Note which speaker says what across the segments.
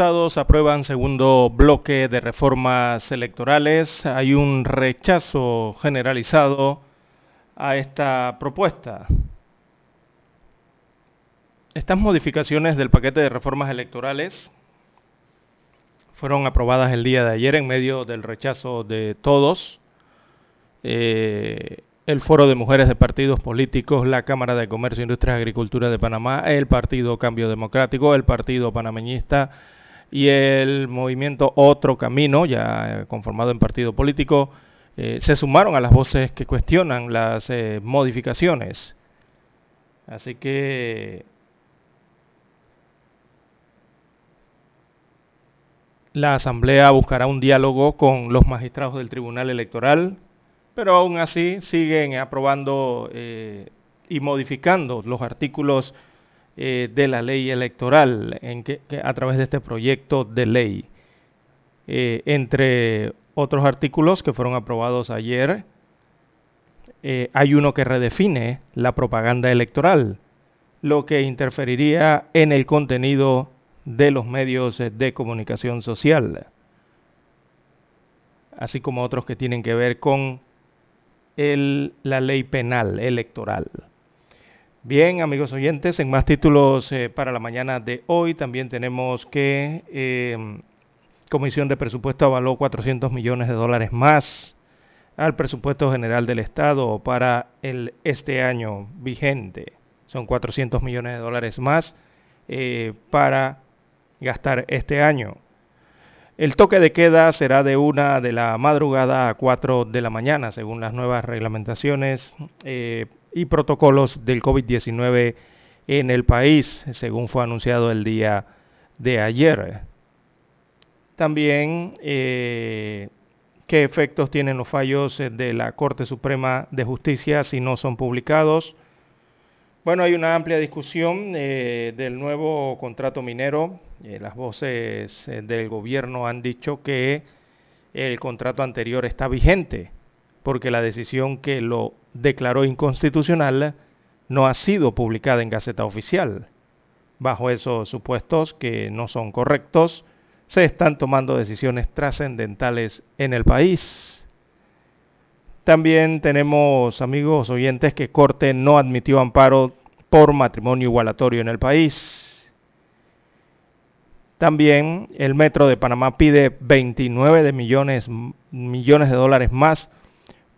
Speaker 1: Diputados aprueban segundo bloque de reformas electorales. Hay un rechazo generalizado a esta propuesta. Estas modificaciones del paquete de reformas electorales fueron aprobadas el día de ayer en medio del rechazo de todos. Eh, el Foro de Mujeres de Partidos Políticos, la Cámara de Comercio, Industria y Agricultura de Panamá, el Partido Cambio Democrático, el Partido Panameñista y el movimiento Otro Camino, ya conformado en partido político, eh, se sumaron a las voces que cuestionan las eh, modificaciones. Así que la Asamblea buscará un diálogo con los magistrados del Tribunal Electoral pero aún así siguen aprobando eh, y modificando los artículos eh, de la ley electoral en que, a través de este proyecto de ley. Eh, entre otros artículos que fueron aprobados ayer, hay uno que redefine la propaganda electoral, lo que interferiría en el contenido de los medios de comunicación social, así como otros que tienen que ver con la ley penal electoral. Bien, amigos oyentes, en más títulos eh, para la mañana de hoy también tenemos que em, Comisión de Presupuesto avaló 400 millones de dólares más al presupuesto general del Estado para el, este año vigente. Son 400 millones de dólares más eh, para gastar este año. El toque de queda será de una de la madrugada a cuatro de la mañana, según las nuevas reglamentaciones eh, y protocolos del COVID-19 en el país, según fue anunciado el día de ayer. También, eh, ¿qué efectos tienen los fallos de la Corte Suprema de Justicia si no son publicados? Bueno, hay una amplia discusión eh, del nuevo contrato minero. Eh, las voces eh, del gobierno han dicho que el contrato anterior está vigente porque la decisión que lo declaró inconstitucional no ha sido publicada en Gaceta Oficial. Bajo esos supuestos que no son correctos, se están tomando decisiones trascendentales en el país. También tenemos, amigos oyentes, que Corte no admitió amparo por matrimonio igualatorio en el país. También el Metro de Panamá pide 29 de millones, millones de dólares más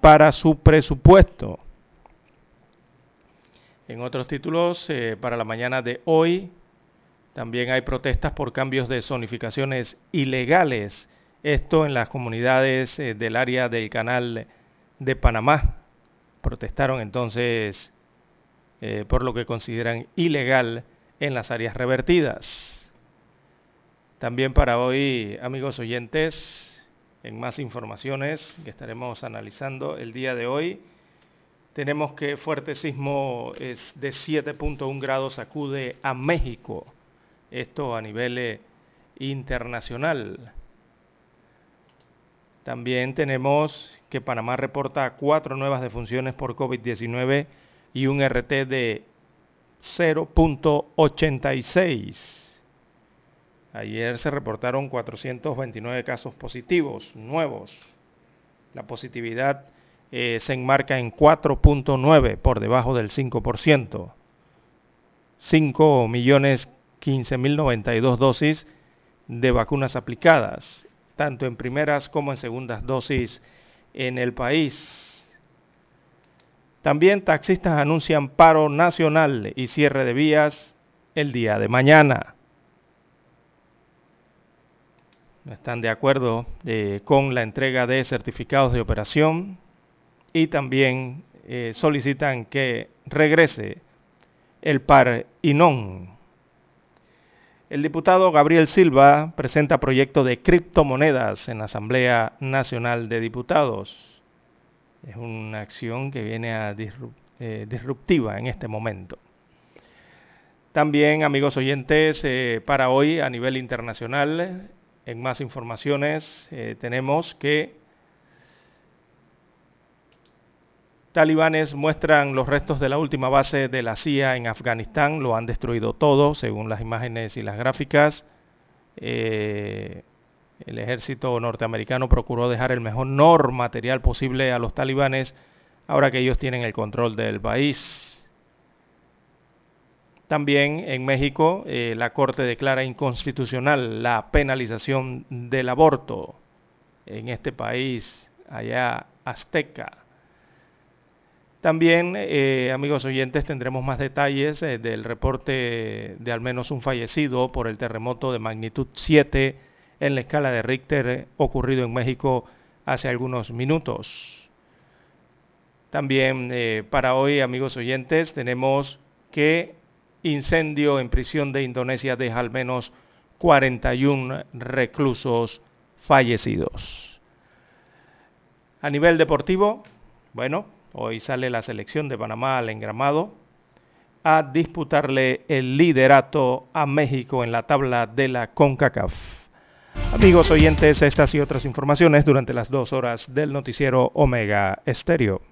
Speaker 1: para su presupuesto. En otros títulos, eh, para la mañana de hoy, También hay protestas por cambios de zonificaciones ilegales. Esto en las comunidades eh, del área del canal de Panamá. Protestaron entonces eh, por lo que consideran ilegal en las áreas revertidas. También para hoy, amigos oyentes, en más informaciones que estaremos analizando el día de hoy, tenemos que fuerte sismo es de 7.1 grados acude a México, esto a nivel eh, internacional. También tenemos que Panamá reporta cuatro nuevas defunciones por COVID-19 y un RT de 0.86. Ayer se reportaron 429 casos positivos nuevos. La positividad eh, se enmarca en 4.9 por debajo del 5%. 5 millones 15 mil 92 dosis de vacunas aplicadas, tanto en primeras como en segundas dosis en el país. También taxistas anuncian paro nacional y cierre de vías el día de mañana. No están de acuerdo eh, con la entrega de certificados de operación y también eh, solicitan que regrese el par INON. El diputado Gabriel Silva presenta proyecto de criptomonedas en la Asamblea Nacional de Diputados. Es una acción que viene a eh, disruptiva en este momento. También, amigos oyentes, para hoy a nivel internacional, en más informaciones, eh, tenemos que talibanes muestran los restos de la última base de la CIA en Afganistán, lo han destruido todo, según las imágenes y las gráficas. El ejército norteamericano procuró dejar el mejor material posible a los talibanes ahora que ellos tienen el control del país. También en México eh, la Corte declara inconstitucional la penalización del aborto en este país allá azteca. También, eh, amigos oyentes, tendremos más detalles eh, del reporte de al menos un fallecido por el terremoto de magnitud 7 en la escala de Richter ocurrido en México hace algunos minutos. También para hoy, amigos oyentes, tenemos que incendio en prisión de Indonesia deja al menos 41 reclusos fallecidos. A nivel deportivo, bueno, hoy sale la selección de Panamá al engramado a disputarle el liderato a México en la tabla de la CONCACAF. Amigos oyentes, estas y otras informaciones durante las dos horas del noticiero Omega Estéreo.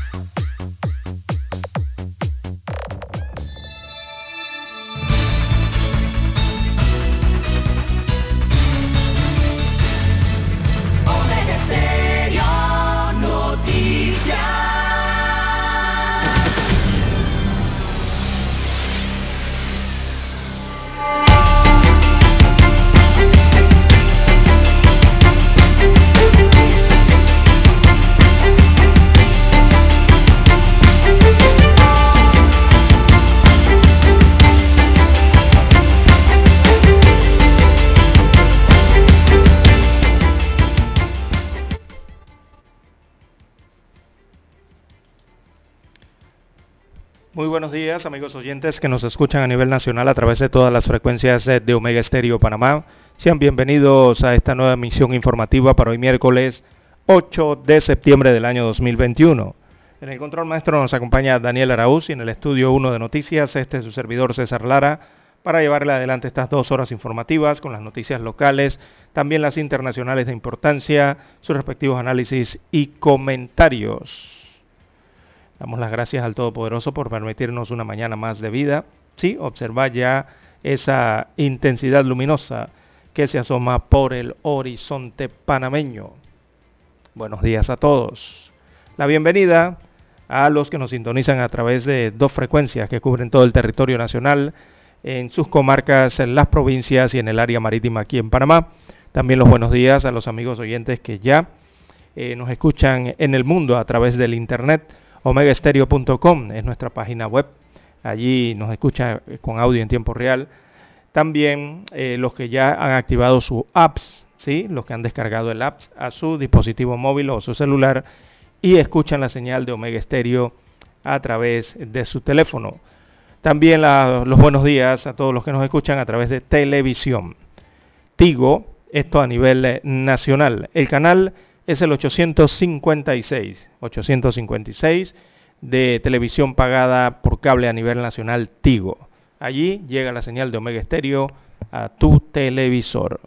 Speaker 1: Muy buenos días, amigos oyentes que nos escuchan a nivel nacional a través de todas las frecuencias de Omega Estéreo Panamá. Sean bienvenidos a esta nueva emisión informativa para hoy miércoles 8 de septiembre del año 2021. En el control maestro nos acompaña Daniel Araúz y en el estudio 1 de noticias, este es su servidor César Lara, para llevarle adelante estas dos horas informativas con las noticias locales, también las internacionales de importancia, sus respectivos análisis y comentarios. Damos las gracias al Todopoderoso por permitirnos una mañana más de vida. Sí, observar ya esa intensidad luminosa que se asoma por el horizonte panameño. Buenos días a todos. La bienvenida a los que nos sintonizan a través de dos frecuencias que cubren todo el territorio nacional en sus comarcas, en las provincias y en el área marítima aquí en Panamá. También los buenos días a los amigos oyentes que ya eh, nos escuchan en el mundo a través del internet. Omegaestereo.com es nuestra página web. Allí nos escucha eh, con audio en tiempo real. También eh, los que ya han activado su apps, ¿sí? los que han descargado el apps a su dispositivo móvil o su celular y escuchan la señal de Omega Stereo a través de su teléfono. También los buenos días a todos los que nos escuchan a través de televisión. Tigo, esto a nivel eh, nacional. El canal es el 856, 856 de televisión pagada por cable a nivel nacional Tigo. Allí llega la señal de Omega Stereo a tu televisor.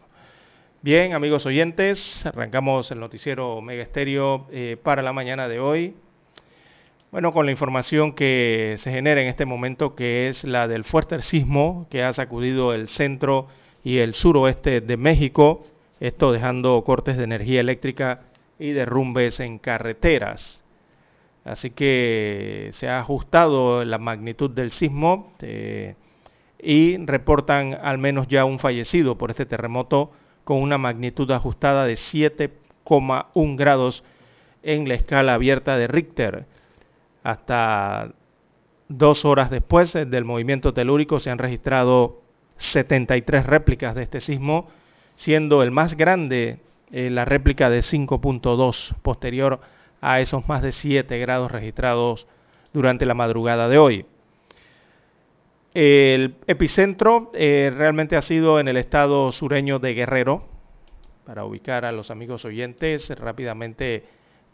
Speaker 1: Bien, amigos oyentes, arrancamos el noticiero Omega Stereo eh, para la mañana de hoy. Bueno, con la información que se genera en este momento, que es la del fuerte sismo que ha sacudido el centro y el suroeste de México, esto dejando cortes de energía eléctrica y derrumbes en carreteras. Así que se ha ajustado la magnitud del sismo eh, y reportan al menos ya un fallecido por este terremoto con una magnitud ajustada de 7,1 grados en la escala abierta de Richter. Hasta dos horas después del movimiento telúrico se han registrado 73 réplicas de este sismo, siendo el más grande eh, la réplica de 5.2 posterior a esos más de 7 grados registrados durante la madrugada de hoy. El epicentro eh, realmente ha sido en el estado sureño de Guerrero. Para ubicar a los amigos oyentes, rápidamente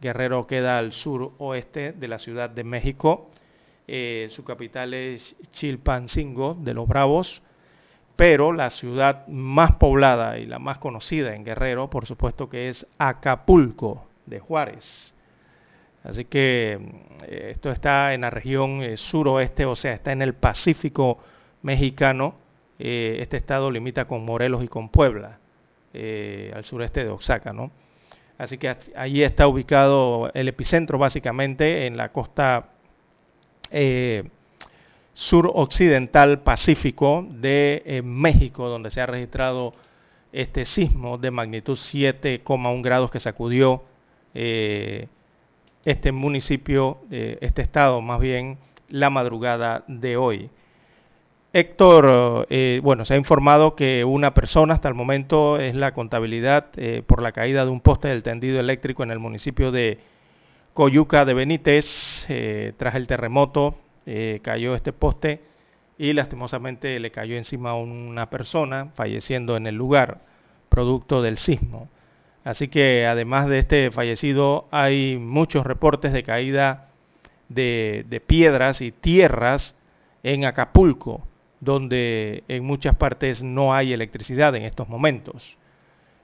Speaker 1: Guerrero queda al sur oeste de la Ciudad de México. Eh, su capital es Chilpancingo de los Bravos, pero la ciudad más poblada y la más conocida en Guerrero, por supuesto que es Acapulco de Juárez. Así que eh, esto está en la región eh, suroeste, o sea, está en el Pacífico mexicano. este estado limita con Morelos y con Puebla, al sureste de Oaxaca, ¿no? Así que allí está ubicado el epicentro básicamente en la costa eh, suroccidental pacífico de eh, México, donde se ha registrado este sismo de magnitud 7,1 grados que sacudió eh, este municipio, este estado más bien, la madrugada de hoy. Héctor, eh, bueno, se ha informado que una persona hasta el momento es la contabilidad eh, por la caída de un poste del tendido eléctrico en el municipio de Coyuca de Benítez. Eh, tras el terremoto cayó este poste y lastimosamente le cayó encima a una persona, falleciendo en el lugar, producto del sismo. Así que además de este fallecido hay muchos reportes de caída de piedras y tierras en Acapulco donde en muchas partes no hay electricidad en estos momentos.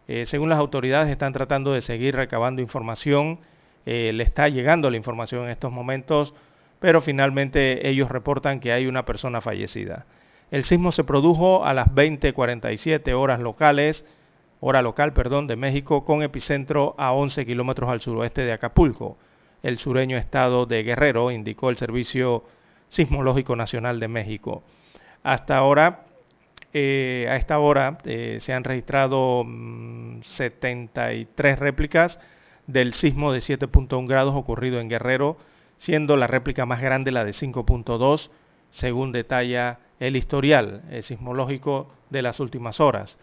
Speaker 1: Eh, según las autoridades están tratando de seguir recabando información, eh, le está llegando la información en estos momentos, pero finalmente ellos reportan que hay una persona fallecida. El sismo se produjo a las 20:47 horas locales, hora local, perdón, de México, con epicentro a 11 kilómetros al suroeste de Acapulco, el sureño estado de Guerrero, indicó el Servicio Sismológico Nacional de México. Hasta ahora, eh, a esta hora, eh, se han registrado 73 mm, réplicas del sismo de 7.1 grados ocurrido en Guerrero, siendo la réplica más grande la de 5.2, según detalla el historial sismológico de las últimas horas.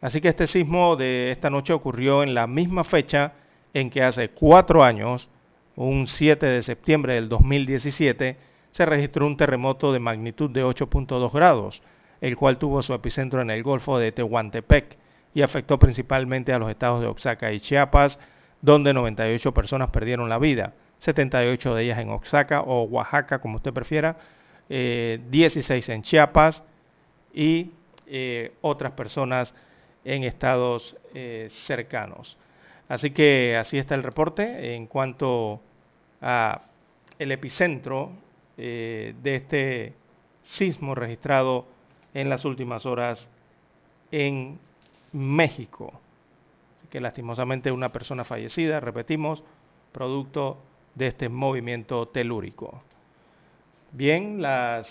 Speaker 1: Así que este sismo de esta noche ocurrió en la misma fecha en que hace cuatro años, un 7 de septiembre del 2017, se registró un terremoto de magnitud de 8.2 grados, el cual tuvo su epicentro en el Golfo de Tehuantepec y afectó principalmente a los estados de Oaxaca y Chiapas, donde 98 personas perdieron la vida, 78 de ellas en Oaxaca o Oaxaca, como usted prefiera, 16 eh, en Chiapas y otras personas en estados cercanos. Así que así está el reporte en cuanto a el epicentro de este sismo registrado en las últimas horas en México. que lastimosamente una persona fallecida, repetimos, producto de este movimiento telúrico. Bien, las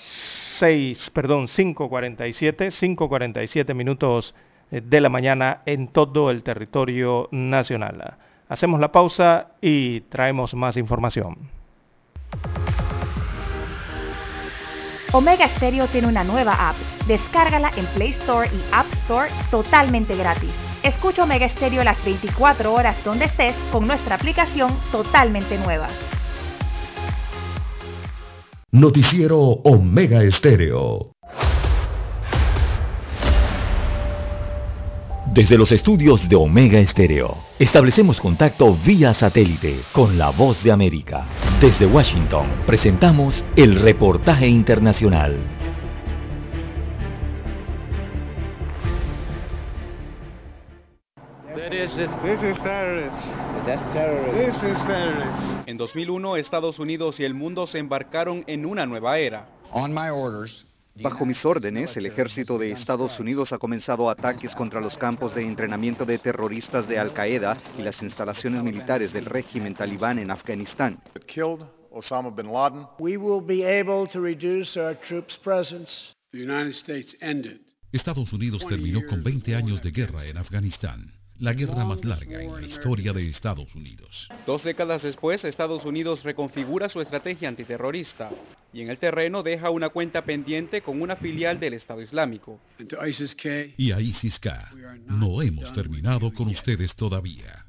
Speaker 1: 6, perdón, 5.47, 5.47 minutos eh, de la mañana en todo el territorio nacional. Hacemos la pausa y traemos más información.
Speaker 2: Omega Stereo tiene una nueva app. Descárgala en Play Store y App Store totalmente gratis. Escucha Omega Stereo las 24 horas donde estés con nuestra aplicación totalmente nueva.
Speaker 3: Noticiero Omega Estéreo.
Speaker 4: Desde los estudios de Omega Estéreo, establecemos contacto vía satélite con la voz de América. Desde Washington, presentamos el reportaje internacional.
Speaker 5: En 2001, Estados Unidos y el mundo se embarcaron en una nueva era.
Speaker 6: Bajo mis órdenes, el ejército de Estados Unidos ha comenzado ataques contra los campos de entrenamiento de terroristas de Al-Qaeda y las instalaciones militares del régimen talibán en Afganistán.
Speaker 7: Estados Unidos terminó con 20 años de guerra en Afganistán la guerra más larga en la historia de Estados Unidos.
Speaker 5: Dos décadas después, Estados Unidos reconfigura su estrategia antiterrorista y en el terreno deja una cuenta pendiente con una filial del Estado Islámico.
Speaker 7: Y a ISIS-K, no hemos terminado con ustedes todavía.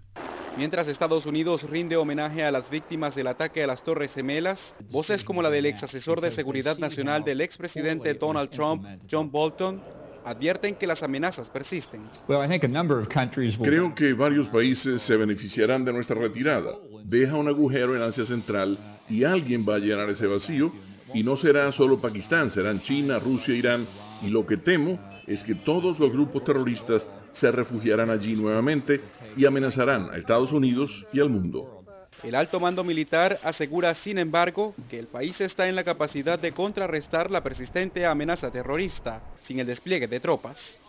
Speaker 5: Mientras Estados Unidos rinde homenaje a las víctimas del ataque a las Torres Gemelas, voces como la del ex asesor de seguridad nacional del expresidente Donald Trump, John Bolton, advierten que las amenazas persisten.
Speaker 8: Creo que varios países se beneficiarán de nuestra retirada. Deja un agujero en Asia Central y alguien va a llenar ese vacío y no será solo Pakistán, serán China, Rusia, Irán y lo que temo es que todos los grupos terroristas se refugiarán allí nuevamente y amenazarán a Estados Unidos y al mundo.
Speaker 5: El alto mando militar asegura, sin embargo, que el país está en la capacidad de contrarrestar la persistente amenaza terrorista sin el despliegue de tropas.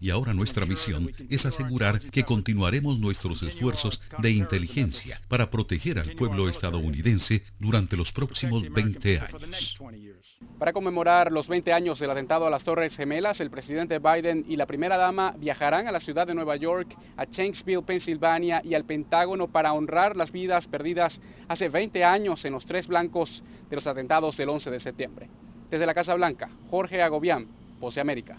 Speaker 7: Y ahora nuestra misión es asegurar que continuaremos nuestros esfuerzos de inteligencia para proteger al pueblo estadounidense durante los próximos 20 años.
Speaker 5: Para conmemorar los 20 años del atentado a las Torres Gemelas, el presidente Biden y la primera dama viajarán a la ciudad de Nueva York, a Shanksville, Pensilvania y al Pentágono para honrar las vidas perdidas hace 20 años en los tres blancos de los atentados del 11 de septiembre. Desde la Casa Blanca, Jorge Agobián, Voce América.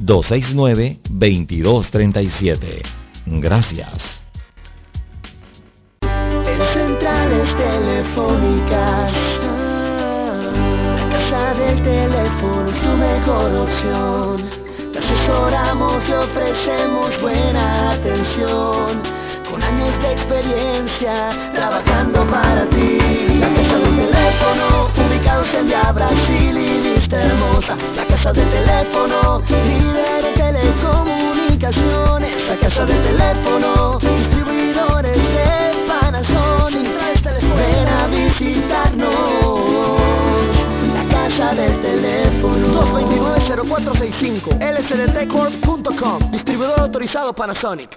Speaker 4: 269-2237. Gracias.
Speaker 9: En centrales telefónicas, la casa del teléfono es tu mejor opción. Te asesoramos y ofrecemos buena atención. Con años de experiencia, trabajando para ti. La casa del teléfono, ubicados en Via Brasil La casa del teléfono, líder en telecomunicaciones. La casa del teléfono, distribuidores de Panasonic. Ven a visitarnos. La casa del teléfono.
Speaker 10: 229-0465 lsdtcorp.com Distribuidor autorizado Panasonic.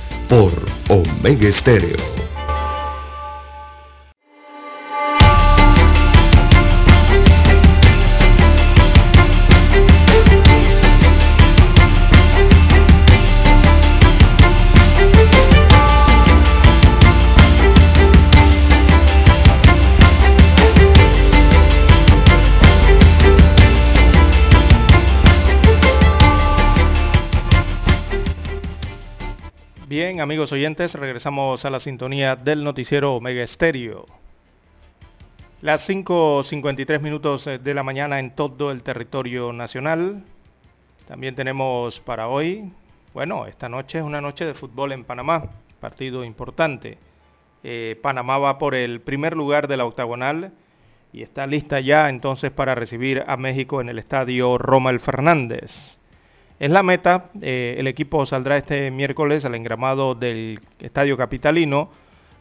Speaker 3: por Omega Estéreo.
Speaker 1: Amigos oyentes, regresamos a la sintonía del noticiero Omega Estéreo. Las 5.53 minutos eh, de la mañana en todo el territorio nacional. También tenemos para hoy, bueno, esta noche es una noche de fútbol en Panamá, partido importante. Eh, Panamá va por el primer lugar de la octagonal y está lista ya entonces para recibir a México en el estadio Roma el Fernández. Es la meta. Eh, el equipo saldrá este miércoles al engramado del Estadio Capitalino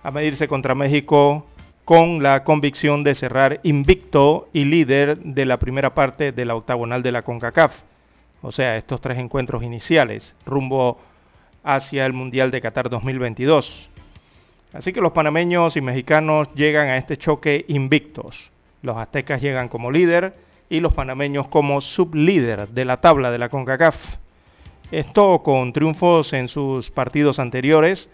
Speaker 1: a medirse contra México con la convicción de cerrar invicto y líder de la primera parte de la octagonal de la CONCACAF. O sea, estos tres encuentros iniciales rumbo hacia el Mundial de Qatar 2022. Así que los panameños y mexicanos llegan a este choque invictos. Los aztecas llegan como líder y los panameños como sublíder de la tabla de la CONCACAF. Esto con triunfos en sus partidos anteriores,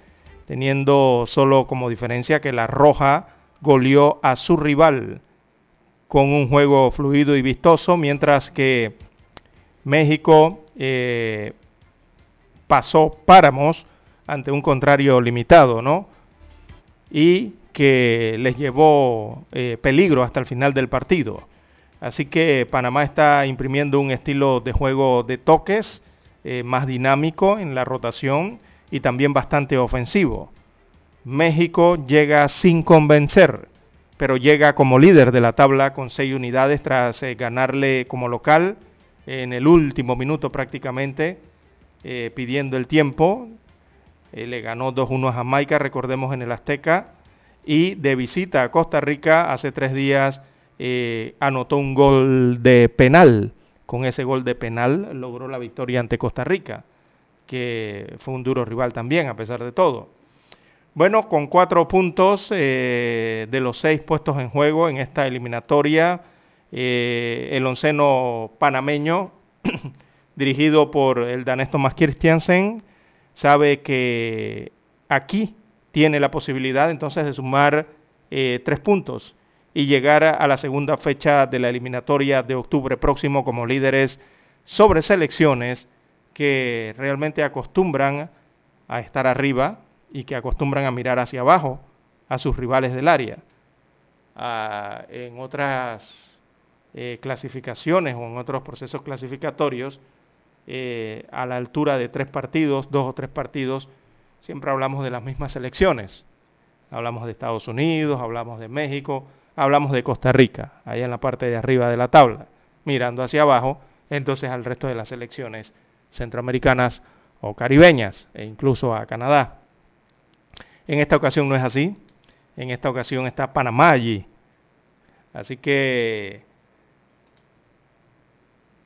Speaker 1: teniendo solo como diferencia que la Roja goleó a su rival con un juego fluido y vistoso, mientras que México eh, pasó páramos ante un contrario limitado, ¿no? Y que les llevó eh, peligro hasta el final del partido. Así que Panamá está imprimiendo un estilo de juego de toques eh, más dinámico en la rotación y también bastante ofensivo. México llega sin convencer, pero llega como líder de la tabla con seis unidades tras eh, ganarle como local en el último minuto prácticamente, eh, pidiendo el tiempo. le ganó 2-1 a Jamaica, recordemos en el Azteca, y de visita a Costa Rica hace tres días eh, anotó un gol de penal. Con ese gol de penal logró la victoria ante Costa Rica, que fue un duro rival también, a pesar de todo. Bueno, con cuatro puntos eh, de los seis puestos en juego en esta eliminatoria, eh, el onceno panameño, dirigido por el danés Thomas Christiansen, sabe que aquí tiene la posibilidad entonces de sumar tres puntos y llegar a la segunda fecha de la eliminatoria de octubre próximo como líderes sobre selecciones que realmente acostumbran a estar arriba y que acostumbran a mirar hacia abajo a sus rivales del área. Ah, en otras eh, clasificaciones o en otros procesos clasificatorios, eh, a la altura de tres partidos, dos o tres partidos, siempre hablamos de las mismas selecciones. Hablamos de Estados Unidos, hablamos de México, hablamos de Costa Rica, ahí en la parte de arriba de la tabla, mirando hacia abajo, entonces al resto de las selecciones centroamericanas o caribeñas e incluso a Canadá. En esta ocasión no es así, en esta ocasión está Panamá allí. Así que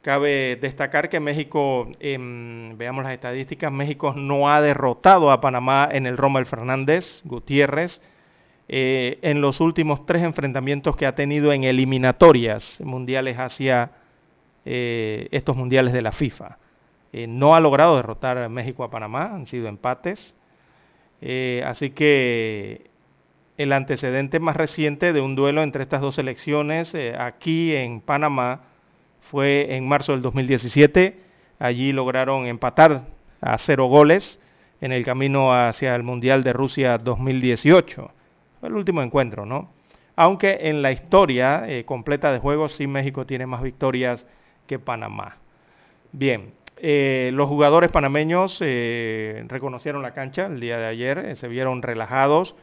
Speaker 1: cabe destacar que México, em, veamos las estadísticas, México no ha derrotado a Panamá en el Roma el Fernández, Gutiérrez, eh, en los últimos tres enfrentamientos que ha tenido en eliminatorias mundiales hacia eh, estos mundiales de la FIFA. Eh, no ha logrado derrotar a México a Panamá, han sido empates. así que el antecedente más reciente de un duelo entre estas dos selecciones aquí en Panamá fue en marzo del 2017. Allí lograron empatar a cero goles en el camino hacia el Mundial de Rusia 2018 el último encuentro, ¿no? Aunque en la historia eh, completa de juegos sí México tiene más victorias que Panamá. Bien, eh, los jugadores panameños eh, reconocieron la cancha el día de ayer, se vieron relajados,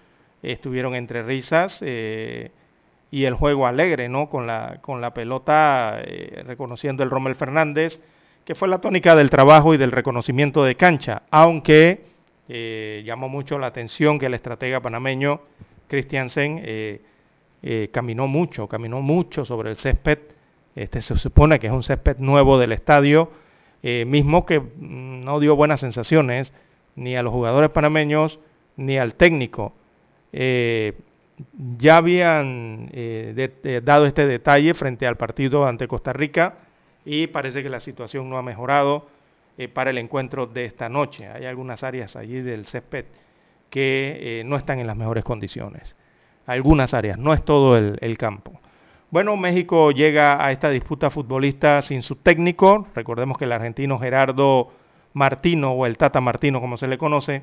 Speaker 1: estuvieron entre risas y el juego alegre, ¿no? Con la, con la pelota, reconociendo el Rommel Fernández, que fue la tónica del trabajo y del reconocimiento de cancha, aunque llamó mucho la atención que el estratega panameño Christiansen eh, eh, caminó mucho, caminó mucho sobre el césped Este se supone que es un césped nuevo del estadio, eh, mismo que no dio buenas sensaciones ni a los jugadores panameños ni al técnico. Eh, ya habían dado este detalle frente al partido ante Costa Rica y parece que la situación no ha mejorado para el encuentro de esta noche. Hay algunas áreas allí del césped que no están en las mejores condiciones. Algunas áreas, no es todo el campo. Bueno, México llega a esta disputa futbolista sin su técnico. Recordemos que el argentino Gerardo Martino, o el Tata Martino como se le conoce,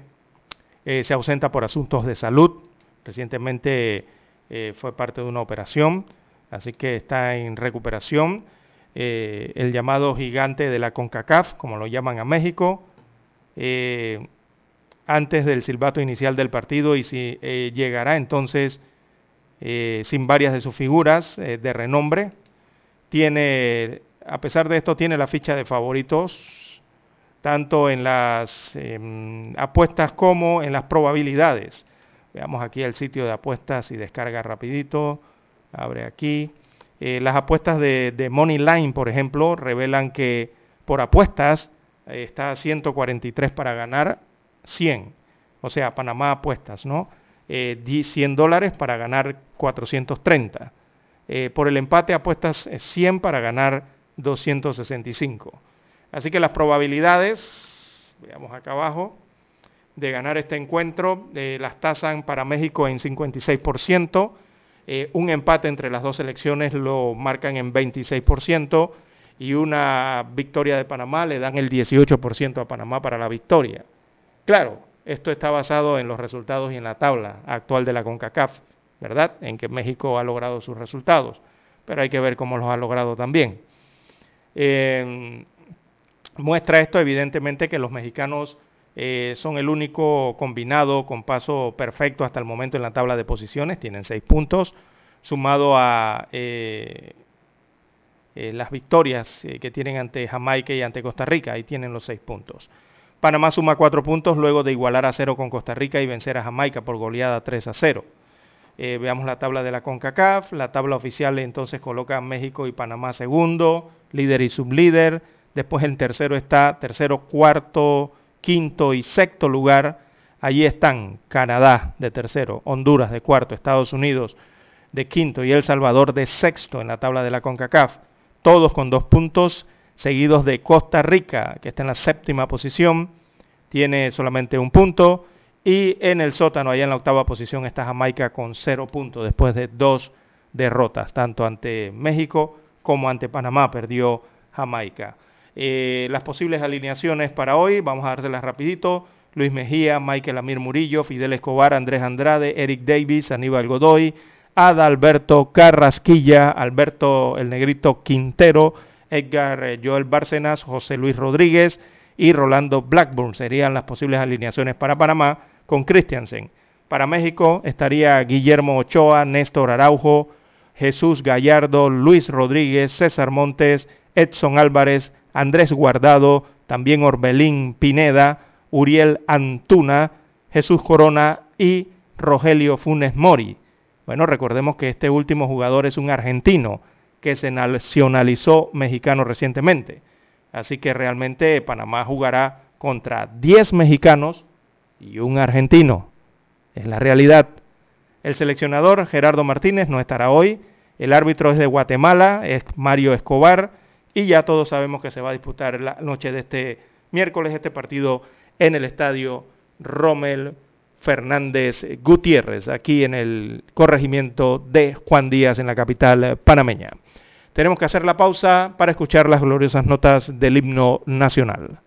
Speaker 1: eh, se ausenta por asuntos de salud. Recientemente eh, fue parte de una operación, así que está en recuperación. Eh, el llamado gigante de la CONCACAF, como lo llaman a México, antes del silbato inicial del partido y si llegará entonces eh, sin varias de sus figuras eh, de renombre. Tiene, a pesar de esto, tiene la ficha de favoritos, tanto en las em, apuestas como en las probabilidades. Veamos aquí el sitio de apuestas y descarga rapidito. Abre aquí. Eh, las apuestas de, de Money Line, por ejemplo, revelan que por apuestas está a 143 para ganar 100. O sea, Panamá apuestas, ¿no? eh, 100 dólares para ganar 430. Eh, por el empate apuestas 100 para ganar 265. Así que las probabilidades, veamos acá abajo, de ganar este encuentro eh, las tasan para México en 56%, eh, un empate entre las dos selecciones lo marcan en 26% y una victoria de Panamá le dan el 18% a Panamá para la victoria. Claro, esto está basado en los resultados y en la tabla actual de la CONCACAF, ¿verdad? En que México ha logrado sus resultados, pero hay que ver cómo los ha logrado también. Em, muestra esto evidentemente que los mexicanos eh, son el único combinado con paso perfecto hasta el momento en la tabla de posiciones, tienen seis puntos, sumado a eh, eh, las victorias que tienen ante Jamaica y ante Costa Rica, ahí tienen los seis puntos. Panamá suma cuatro puntos luego de igualar a cero con Costa Rica y vencer a Jamaica por goleada 3 a 0. Eh, veamos la tabla de la CONCACAF. La tabla oficial entonces coloca a México y Panamá segundo, líder y sublíder. Después en tercero está tercero, cuarto, quinto y sexto lugar. Allí están Canadá de tercero, Honduras de cuarto, Estados Unidos de quinto y El Salvador de sexto en la tabla de la CONCACAF. Todos con dos puntos seguidos de Costa Rica, que está en la séptima posición, tiene solamente un punto, y en el sótano, allá en la octava posición, está Jamaica con cero puntos, después de dos derrotas, tanto ante México como ante Panamá, perdió Jamaica. Eh, las posibles alineaciones para hoy, vamos a dárselas rapidito. Luis Mejía, Michael Amir Murillo, Fidel Escobar, Andrés Andrade, Eric Davis, Aníbal Godoy, Adalberto Carrasquilla, Alberto el Negrito Quintero, Edgar eh, Joel Bárcenas, José Luis Rodríguez y Rolando Blackburn serían las posibles alineaciones para Panamá con Christiansen. Para México estaría Guillermo Ochoa, Néstor Araujo, Jesús Gallardo, Luis Rodríguez, César Montes, Edson Álvarez, Andrés Guardado, también Orbelín Pineda, Uriel Antuna, Jesús Corona y Rogelio Funes Mori. Bueno, recordemos que este último jugador es un argentino que se nacionalizó mexicano recientemente. Así que realmente Panamá jugará contra 10 mexicanos y un argentino. Es la realidad. El seleccionador Gerardo Martínez no estará hoy. El árbitro es de Guatemala, es Mario Escobar. Y ya todos sabemos que se va a disputar la noche de este miércoles este partido en el estadio Rommel Fernández Gutiérrez, aquí en el corregimiento de Juan Díaz en la capital panameña. Tenemos que hacer la pausa para escuchar las gloriosas notas del himno nacional.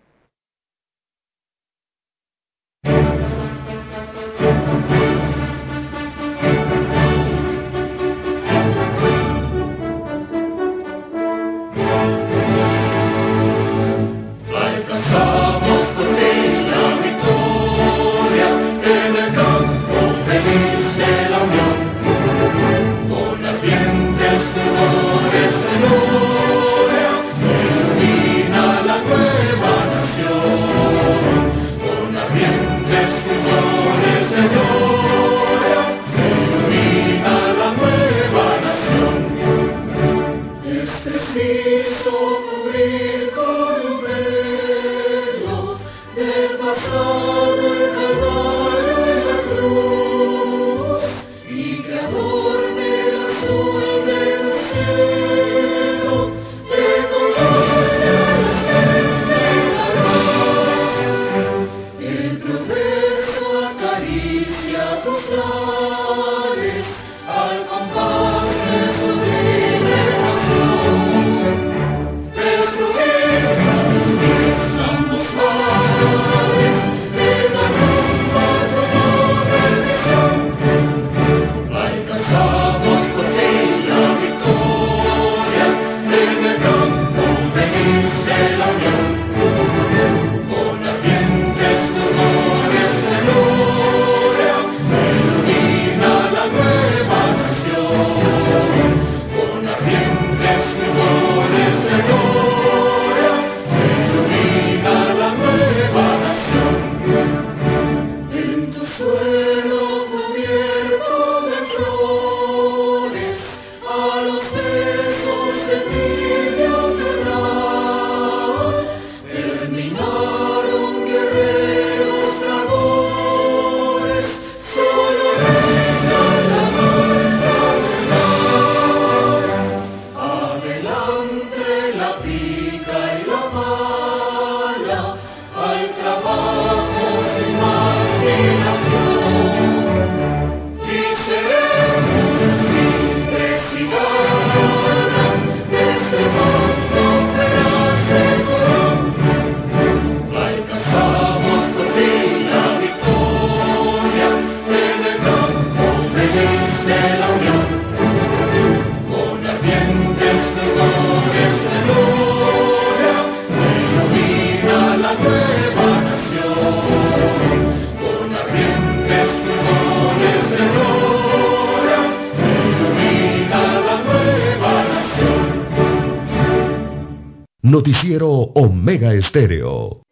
Speaker 3: Omega Estéreo.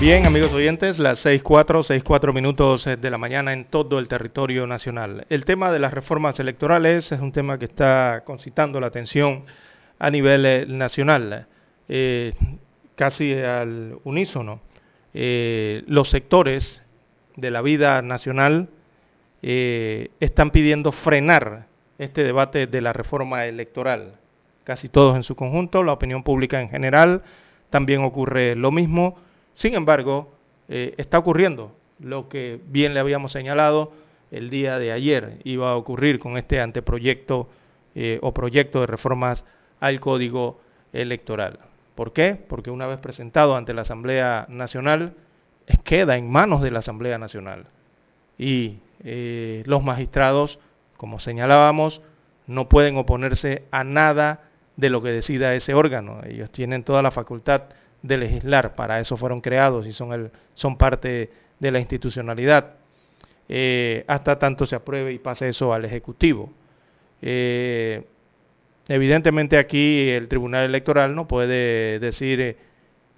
Speaker 1: Bien, amigos oyentes, las 6.4, 6.4 minutos de la mañana en todo el territorio nacional. El tema de las reformas electorales es un tema que está concitando la atención a nivel eh, nacional. Eh, casi al unísono. Eh, los sectores de la vida nacional eh, están pidiendo frenar este debate de la reforma electoral. Casi todos en su conjunto, la opinión pública en general, también ocurre lo mismo. Sin embargo, está ocurriendo lo que bien le habíamos señalado el día de ayer iba a ocurrir con este anteproyecto o proyecto de reformas al Código Electoral. ¿Por qué? Porque una vez presentado ante la Asamblea Nacional, queda en manos de la Asamblea Nacional. Y eh, los magistrados, como señalábamos, no pueden oponerse a nada de lo que decida ese órgano. Ellos tienen toda la facultad de legislar, para eso fueron creados y son, parte de la institucionalidad, eh, hasta tanto se apruebe y pase eso al Ejecutivo. Eh, Evidentemente aquí el Tribunal Electoral no puede decir eh,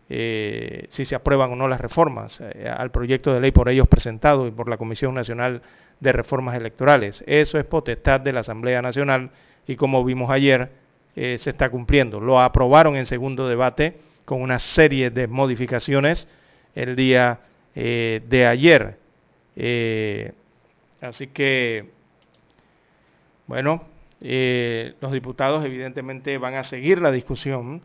Speaker 1: eh, si se aprueban o no las reformas eh, al proyecto de ley por ellos presentado y por la Comisión Nacional de Reformas Electorales. Eso es potestad de la Asamblea Nacional y como vimos ayer se está cumpliendo. Lo aprobaron en segundo debate con una serie de modificaciones el día de ayer. así que, bueno, eh, los diputados evidentemente van a seguir la discusión.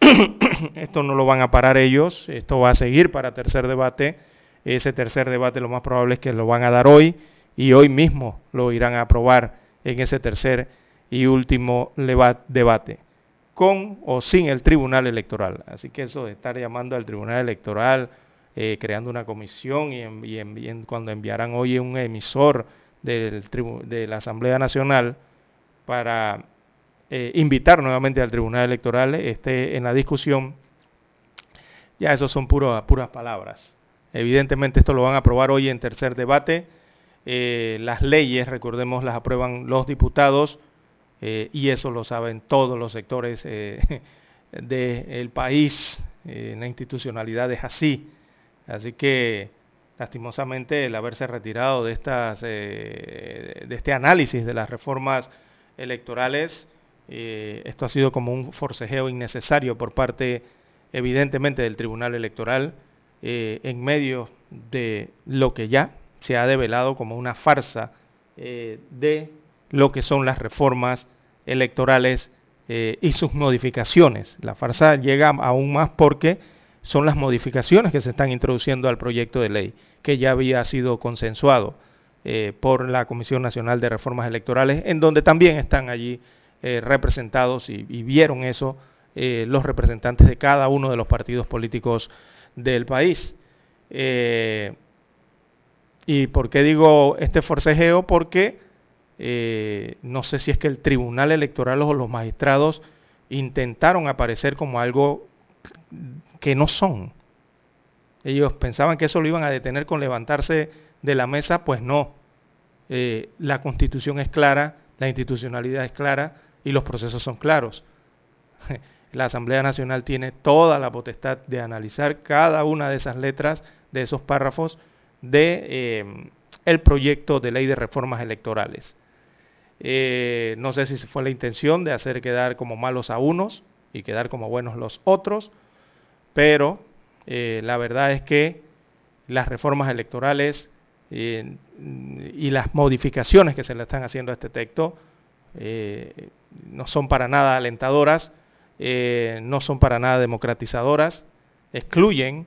Speaker 1: esto no lo van a parar ellos, esto va a seguir para tercer debate. Ese tercer debate lo más probable es que lo van a dar hoy y hoy mismo lo irán a aprobar en ese tercer y último debate, con o sin el Tribunal Electoral. Así que eso de estar llamando al Tribunal Electoral, eh, creando una comisión y, cuando enviarán hoy un emisor del, de la Asamblea Nacional, para eh, invitar nuevamente al Tribunal Electoral esté en la discusión, ya eso son puras palabras. Evidentemente esto lo van a aprobar hoy en tercer debate. Eh, las leyes, recordemos, las aprueban los diputados eh, y eso lo saben todos los sectores del país. la institucionalidad es así. Así que lastimosamente el haberse retirado de, estas, de este análisis de las reformas electorales. Eh, esto ha sido como un forcejeo innecesario por parte, evidentemente, del Tribunal Electoral eh, en medio de lo que ya se ha develado como una farsa eh, de lo que son las reformas electorales y sus modificaciones. La farsa llega aún más porque son las modificaciones que se están introduciendo al proyecto de ley, que ya había sido consensuado eh, por la Comisión Nacional de Reformas Electorales, en donde también están allí representados y, vieron eso los representantes de cada uno de los partidos políticos del país. ¿Y por qué digo este forcejeo? Porque eh, no sé si es que el Tribunal Electoral o los magistrados intentaron aparecer como algo que no son. Ellos pensaban que eso lo iban a detener con levantarse de la mesa, pues no. Eh, la constitución es clara, la institucionalidad es clara y los procesos son claros. La Asamblea Nacional tiene toda la potestad de analizar cada una de esas letras, de esos párrafos, de eh, el proyecto de ley de reformas electorales. Eh, no sé si fue la intención de hacer quedar como malos a unos y quedar como buenos los otros, pero la verdad es que las reformas electorales y las modificaciones que se le están haciendo a este texto no son para nada alentadoras, no son para nada democratizadoras, excluyen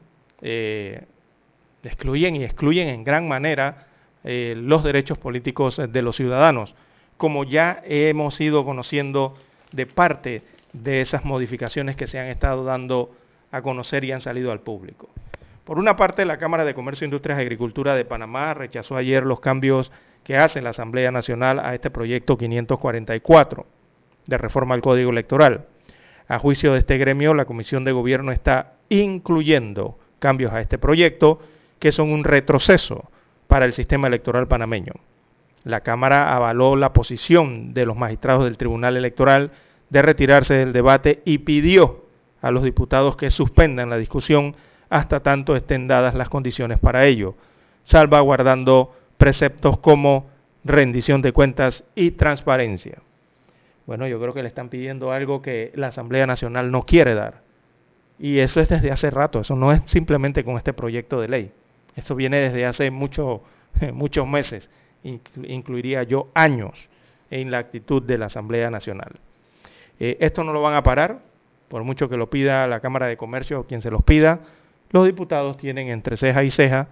Speaker 1: excluyen y excluyen en gran manera eh, los derechos políticos de los ciudadanos, como ya hemos ido conociendo de parte de esas modificaciones que se han estado dando a conocer y han salido al público. Por una parte, la Cámara de Comercio, Industrias y Agricultura de Panamá rechazó ayer los cambios que hace la Asamblea Nacional a este proyecto 544 de reforma al Código Electoral. A juicio de este gremio, la Comisión de Gobierno está incluyendo cambios a este proyecto que son un retroceso para el sistema electoral panameño. La Cámara avaló la posición de los magistrados del Tribunal Electoral de retirarse del debate y pidió a los diputados que suspendan la discusión hasta tanto estén dadas las condiciones para ello, salvaguardando preceptos como rendición de cuentas y transparencia. Bueno, yo creo que le están pidiendo algo que la Asamblea Nacional no quiere dar. Y eso es desde hace rato, eso no es simplemente con este proyecto de ley. Esto viene desde hace mucho, muchos meses, incluiría yo años en la actitud de la Asamblea Nacional. Eh, esto no lo van a parar, por mucho que lo pida la Cámara de Comercio o quien se los pida, los diputados tienen entre ceja y ceja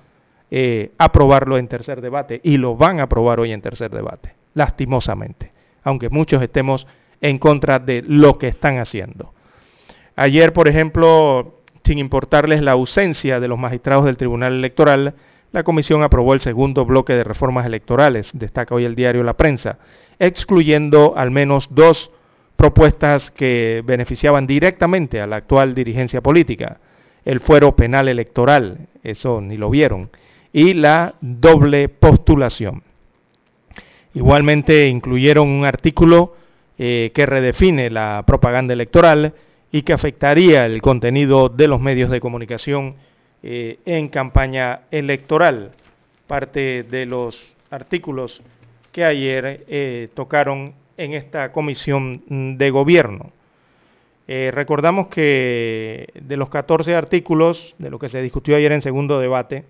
Speaker 1: eh, aprobarlo en tercer debate y lo van a aprobar hoy en tercer debate, lastimosamente, aunque muchos estemos en contra de lo que están haciendo. Ayer, por ejemplo, sin importarles la ausencia de los magistrados del Tribunal Electoral, la Comisión aprobó el segundo bloque de reformas electorales, destaca hoy el diario La Prensa, excluyendo al menos dos propuestas que beneficiaban directamente a la actual dirigencia política, el fuero penal electoral, eso ni lo vieron, y la doble postulación. Igualmente incluyeron un artículo eh, que redefine la propaganda electoral, y que afectaría el contenido de los medios de comunicación eh, en campaña electoral. Parte de los artículos que ayer eh, tocaron en esta comisión de gobierno. Eh, recordamos que de los 14 artículos, de lo que se discutió ayer en segundo debate,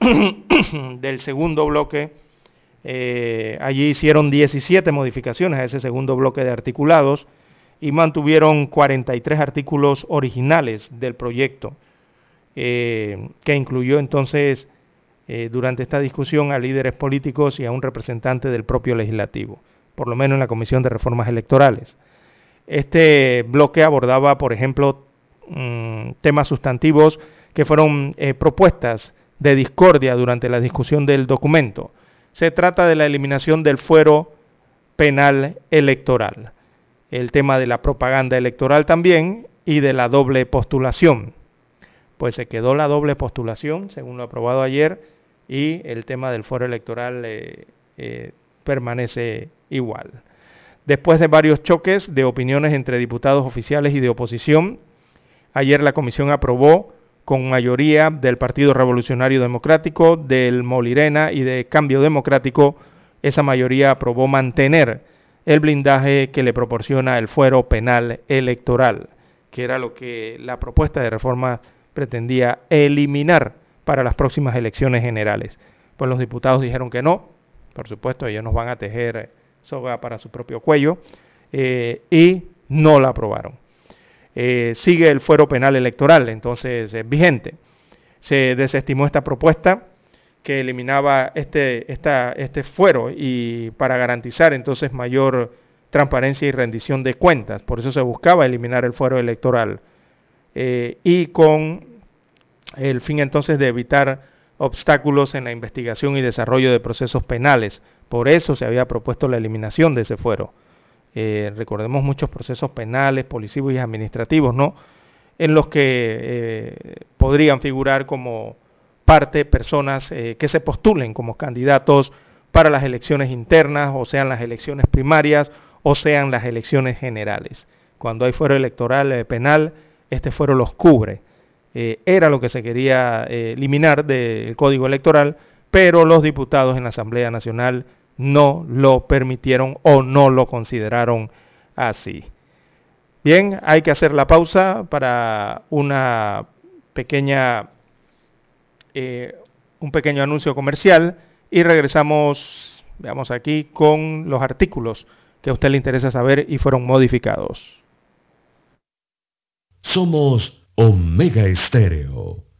Speaker 1: del segundo bloque, allí hicieron 17 modificaciones a ese segundo bloque de articulados, y mantuvieron 43 artículos originales del proyecto, eh, que incluyó entonces eh, durante esta discusión a líderes políticos y a un representante del propio legislativo, por lo menos en la Comisión de Reformas Electorales. Este bloque abordaba, por ejemplo, mm, temas sustantivos que fueron eh, propuestas de discordia durante la discusión del documento. Se trata de la eliminación del fuero penal electoral el tema de la propaganda electoral también y de la doble postulación. Pues se quedó la doble postulación, según lo aprobado ayer, y el tema del foro electoral eh, eh, permanece igual. Después de varios choques de opiniones entre diputados oficiales y de oposición, ayer la comisión aprobó con mayoría del Partido Revolucionario Democrático, del Molirena y de Cambio Democrático, esa mayoría aprobó mantener el blindaje que le proporciona el fuero penal electoral, que era lo que la propuesta de reforma pretendía eliminar para las próximas elecciones generales. Pues los diputados dijeron que no, por supuesto, ellos nos van a tejer soga para su propio cuello, y no la aprobaron. sigue el fuero penal electoral, entonces es vigente. Se desestimó esta propuesta que eliminaba este, este fuero y para garantizar entonces mayor transparencia y rendición de cuentas. Por eso se buscaba eliminar el fuero electoral. Eh, y con el fin entonces de evitar obstáculos en la investigación y desarrollo de procesos penales. Por eso se había propuesto la eliminación de ese fuero. Eh, recordemos muchos procesos penales, policivos y administrativos, ¿no? En los que eh, podrían figurar como parte personas eh, que se postulen como candidatos para las elecciones internas, o sean las elecciones primarias, o sean las elecciones generales. Cuando hay fuero electoral penal, este fuero los cubre. Era lo que se quería eliminar del código electoral, pero los diputados en la Asamblea Nacional no lo permitieron o no lo consideraron así. Bien, hay que hacer la pausa para una pequeña eh, un pequeño anuncio comercial y regresamos, veamos aquí, con los artículos que a usted le interesa saber y fueron modificados.
Speaker 3: Somos Omega Estéreo.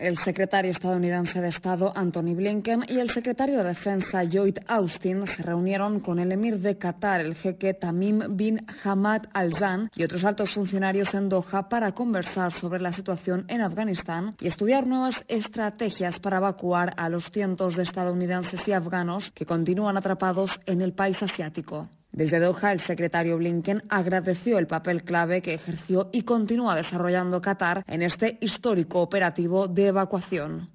Speaker 11: El secretario estadounidense de Estado Anthony Blinken y el secretario de Defensa Lloyd Austin se reunieron con el emir de Qatar, el jeque Tamim bin Hamad al-Zan, y otros altos funcionarios en Doha para conversar sobre la situación en Afganistán y estudiar nuevas estrategias para evacuar a los cientos de estadounidenses y afganos que continúan atrapados en el país asiático. Desde Doha, el secretario Blinken agradeció el papel clave que ejerció y continúa desarrollando Qatar en este histórico operativo de evacuación.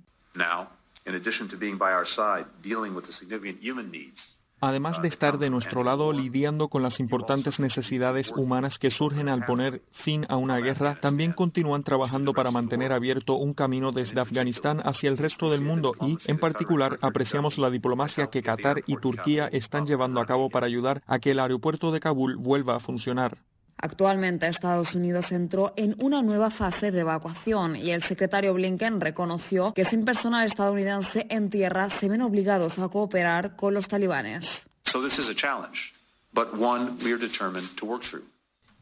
Speaker 12: Además de estar de nuestro lado lidiando con las importantes necesidades humanas que surgen al poner fin a una guerra, también continúan trabajando para mantener abierto un camino desde Afganistán hacia el resto del mundo y, en particular, apreciamos la diplomacia que Qatar y Turquía están llevando a cabo para ayudar a que el aeropuerto de Kabul vuelva a funcionar.
Speaker 11: Actualmente Estados Unidos entró en una nueva fase de evacuación y el secretario Blinken reconoció que sin personal estadounidense en tierra se ven obligados a cooperar con los talibanes.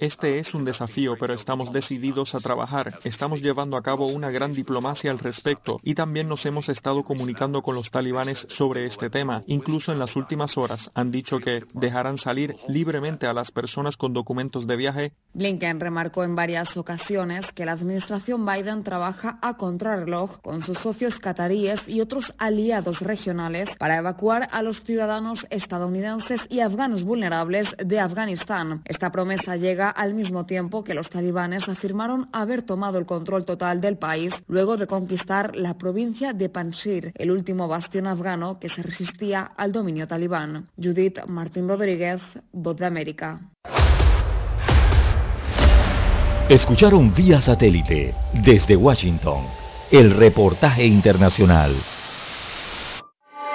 Speaker 12: Este es un desafío, pero estamos decididos a trabajar. Estamos llevando a cabo una gran diplomacia al respecto y también nos hemos estado comunicando con los talibanes sobre este tema. Incluso en las últimas horas han dicho que dejarán salir libremente a las personas con documentos de viaje.
Speaker 11: Blinken remarcó en varias ocasiones que la administración Biden trabaja a contrarreloj con sus socios cataríes y otros aliados regionales para evacuar a los ciudadanos estadounidenses y afganos vulnerables de Afganistán. Esta promesa llega al mismo tiempo que los talibanes afirmaron haber tomado el control total del país luego de conquistar la provincia de Panjshir, el último bastión afgano que se resistía al dominio talibán. Judith Martín Rodríguez, Voz de América.
Speaker 4: Escucharon vía satélite desde Washington el reportaje internacional.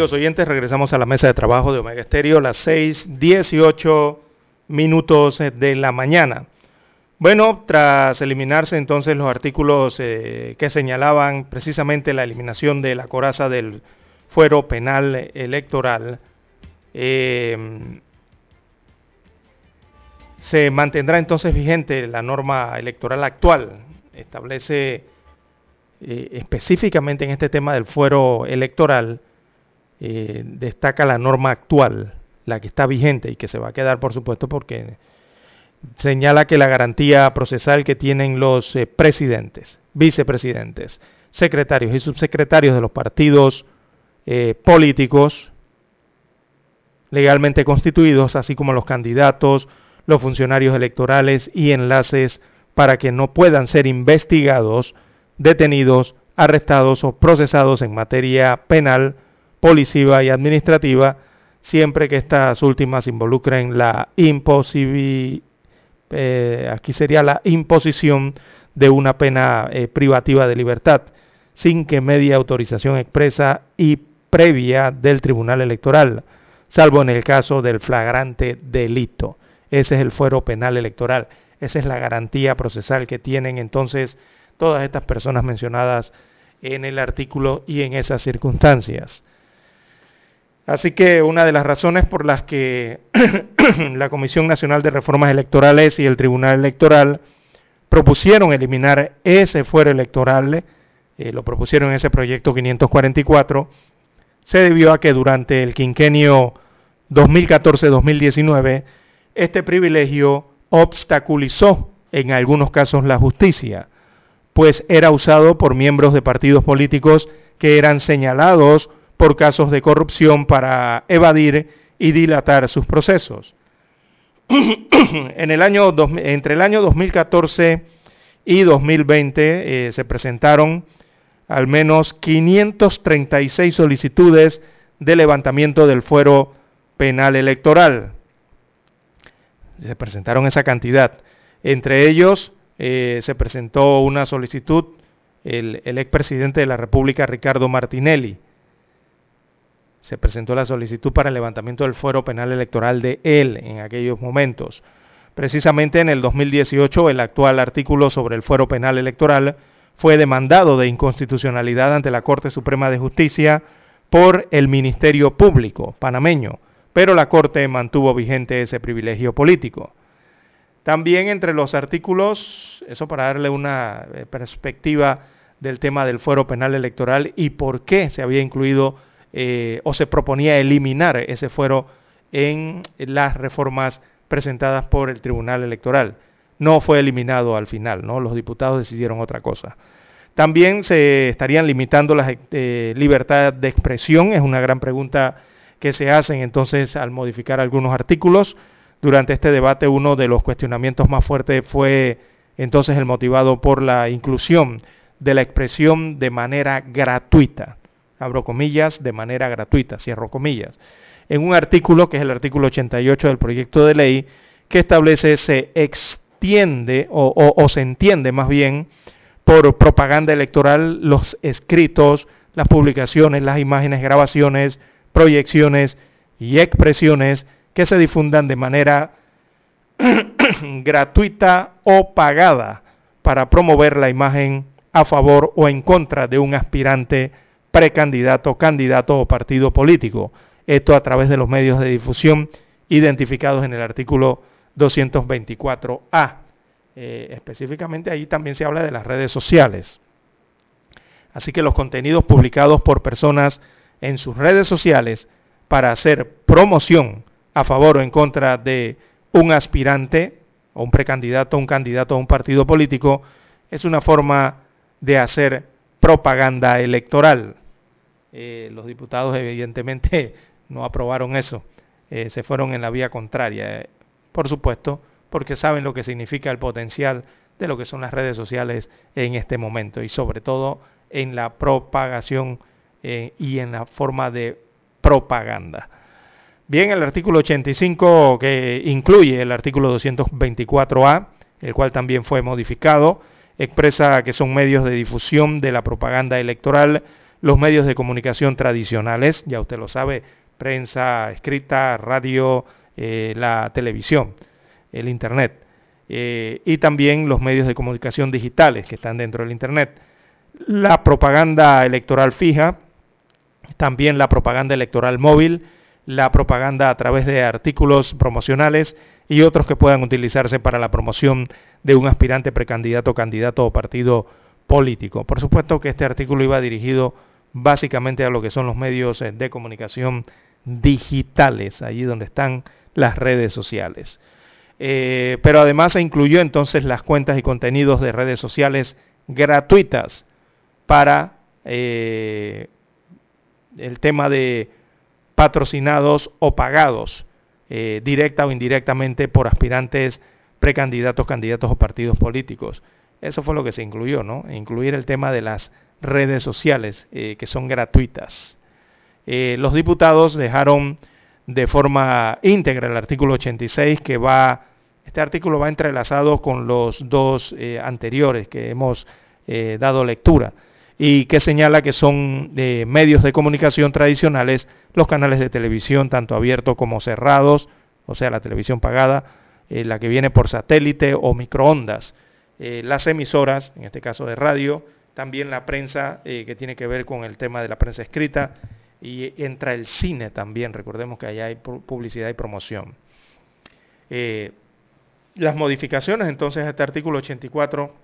Speaker 1: Amigos oyentes, regresamos a la mesa de trabajo de Omega Estéreo, las 6:18 minutos de la mañana. Bueno, tras eliminarse entonces los artículos eh, que señalaban precisamente la eliminación de la coraza del fuero penal electoral, eh, se mantendrá entonces vigente la norma electoral actual. Establece eh, específicamente en este tema del fuero electoral, eh, destaca la norma actual, la que está vigente y que se va a quedar, por supuesto, porque señala que la garantía procesal que tienen los eh, presidentes, vicepresidentes, secretarios y subsecretarios de los partidos políticos legalmente constituidos, así como los candidatos, los funcionarios electorales y enlaces para que no puedan ser investigados, detenidos, arrestados o procesados en materia penal, policiva y administrativa, siempre que estas últimas involucren la eh, aquí sería la imposición de una pena eh, privativa de libertad, sin que medie autorización expresa y previa del Tribunal Electoral, salvo en el caso del flagrante delito. Ese es el fuero penal electoral. Esa es la garantía procesal que tienen entonces todas estas personas mencionadas en el artículo y en esas circunstancias. Así que una de las razones por las que la Comisión Nacional de Reformas Electorales y el Tribunal Electoral propusieron eliminar ese fuero electoral, eh, lo propusieron en ese proyecto 544, se debió a que durante el quinquenio 2014-2019 este privilegio obstaculizó en algunos casos la justicia, pues era usado por miembros de partidos políticos que eran señalados por casos de corrupción para evadir y dilatar sus procesos. en el año, entre el año 2014 y 2020 eh, se presentaron al menos 536 solicitudes de levantamiento del fuero penal electoral, se presentaron esa cantidad. Entre ellos eh, se presentó una solicitud el, el expresidente de la República, Ricardo Martinelli. Se presentó la solicitud para el levantamiento del fuero penal electoral de él en aquellos momentos. Precisamente en el 2018 el actual artículo sobre el fuero penal electoral fue demandado de inconstitucionalidad ante la Corte Suprema de Justicia por el Ministerio Público panameño pero la Corte mantuvo vigente ese privilegio político. También entre los artículos, eso para darle una eh, perspectiva del tema del fuero penal electoral y por qué se había incluido eh, o se proponía eliminar ese fuero en las reformas presentadas por el Tribunal Electoral. No fue eliminado al final, ¿no? Los diputados decidieron otra cosa. También se estarían limitando la eh, libertad de expresión, es una gran pregunta que se hacen entonces al modificar algunos artículos. Durante este debate uno de los cuestionamientos más fuertes fue entonces el motivado por la inclusión de la expresión de manera gratuita. Abro comillas, de manera gratuita, cierro comillas. En un artículo, que es el artículo 88 del proyecto de ley, que establece se extiende o, o se entiende más bien por propaganda electoral los escritos, las publicaciones, las imágenes, grabaciones, proyecciones y expresiones que se difundan de manera gratuita o pagada para promover la imagen a favor o en contra de un aspirante, precandidato, candidato o partido político. Esto a través de los medios de difusión identificados en el artículo 224A. Eh, específicamente ahí también se habla de las redes sociales. Así que los contenidos publicados por personas en sus redes sociales para hacer promoción a favor o en contra de un aspirante o un precandidato, un candidato a un partido político, es una forma de hacer propaganda electoral. Eh, los diputados evidentemente no aprobaron eso, eh, se fueron en la vía contraria, eh, por supuesto, porque saben lo que significa el potencial de lo que son las redes sociales en este momento y sobre todo en la propagación y en la forma de propaganda. Bien, el artículo 85 que incluye el artículo 224A, el cual también fue modificado, expresa que son medios de difusión de la propaganda electoral los medios de comunicación tradicionales, ya usted lo sabe, prensa escrita, radio, eh, la televisión, el Internet, eh, y también los medios de comunicación digitales que están dentro del Internet. La propaganda electoral fija, también la propaganda electoral móvil, la propaganda a través de artículos promocionales y otros que puedan utilizarse para la promoción de un aspirante precandidato, candidato o partido político. Por supuesto que este artículo iba dirigido básicamente a lo que son los medios eh, de comunicación digitales, allí donde están las redes sociales. Eh, pero además se incluyó entonces las cuentas y contenidos de redes sociales gratuitas para eh, el tema de patrocinados o pagados, directa o indirectamente por aspirantes, precandidatos, candidatos o partidos políticos. Eso fue lo que se incluyó, ¿no? Incluir el tema de las redes sociales eh, que son gratuitas. Eh, los diputados dejaron de forma íntegra el artículo 86 que va, este artículo va entrelazado con los dos eh, anteriores que hemos dado lectura y que señala que son medios de comunicación tradicionales los canales de televisión tanto abiertos como cerrados, o sea, la televisión pagada, la que viene por satélite o microondas, las emisoras, en este caso de radio, también la prensa eh, que tiene que ver con el tema de la prensa escrita y entra el cine también, recordemos que allá hay publicidad y promoción. Eh, las modificaciones entonces a este artículo 84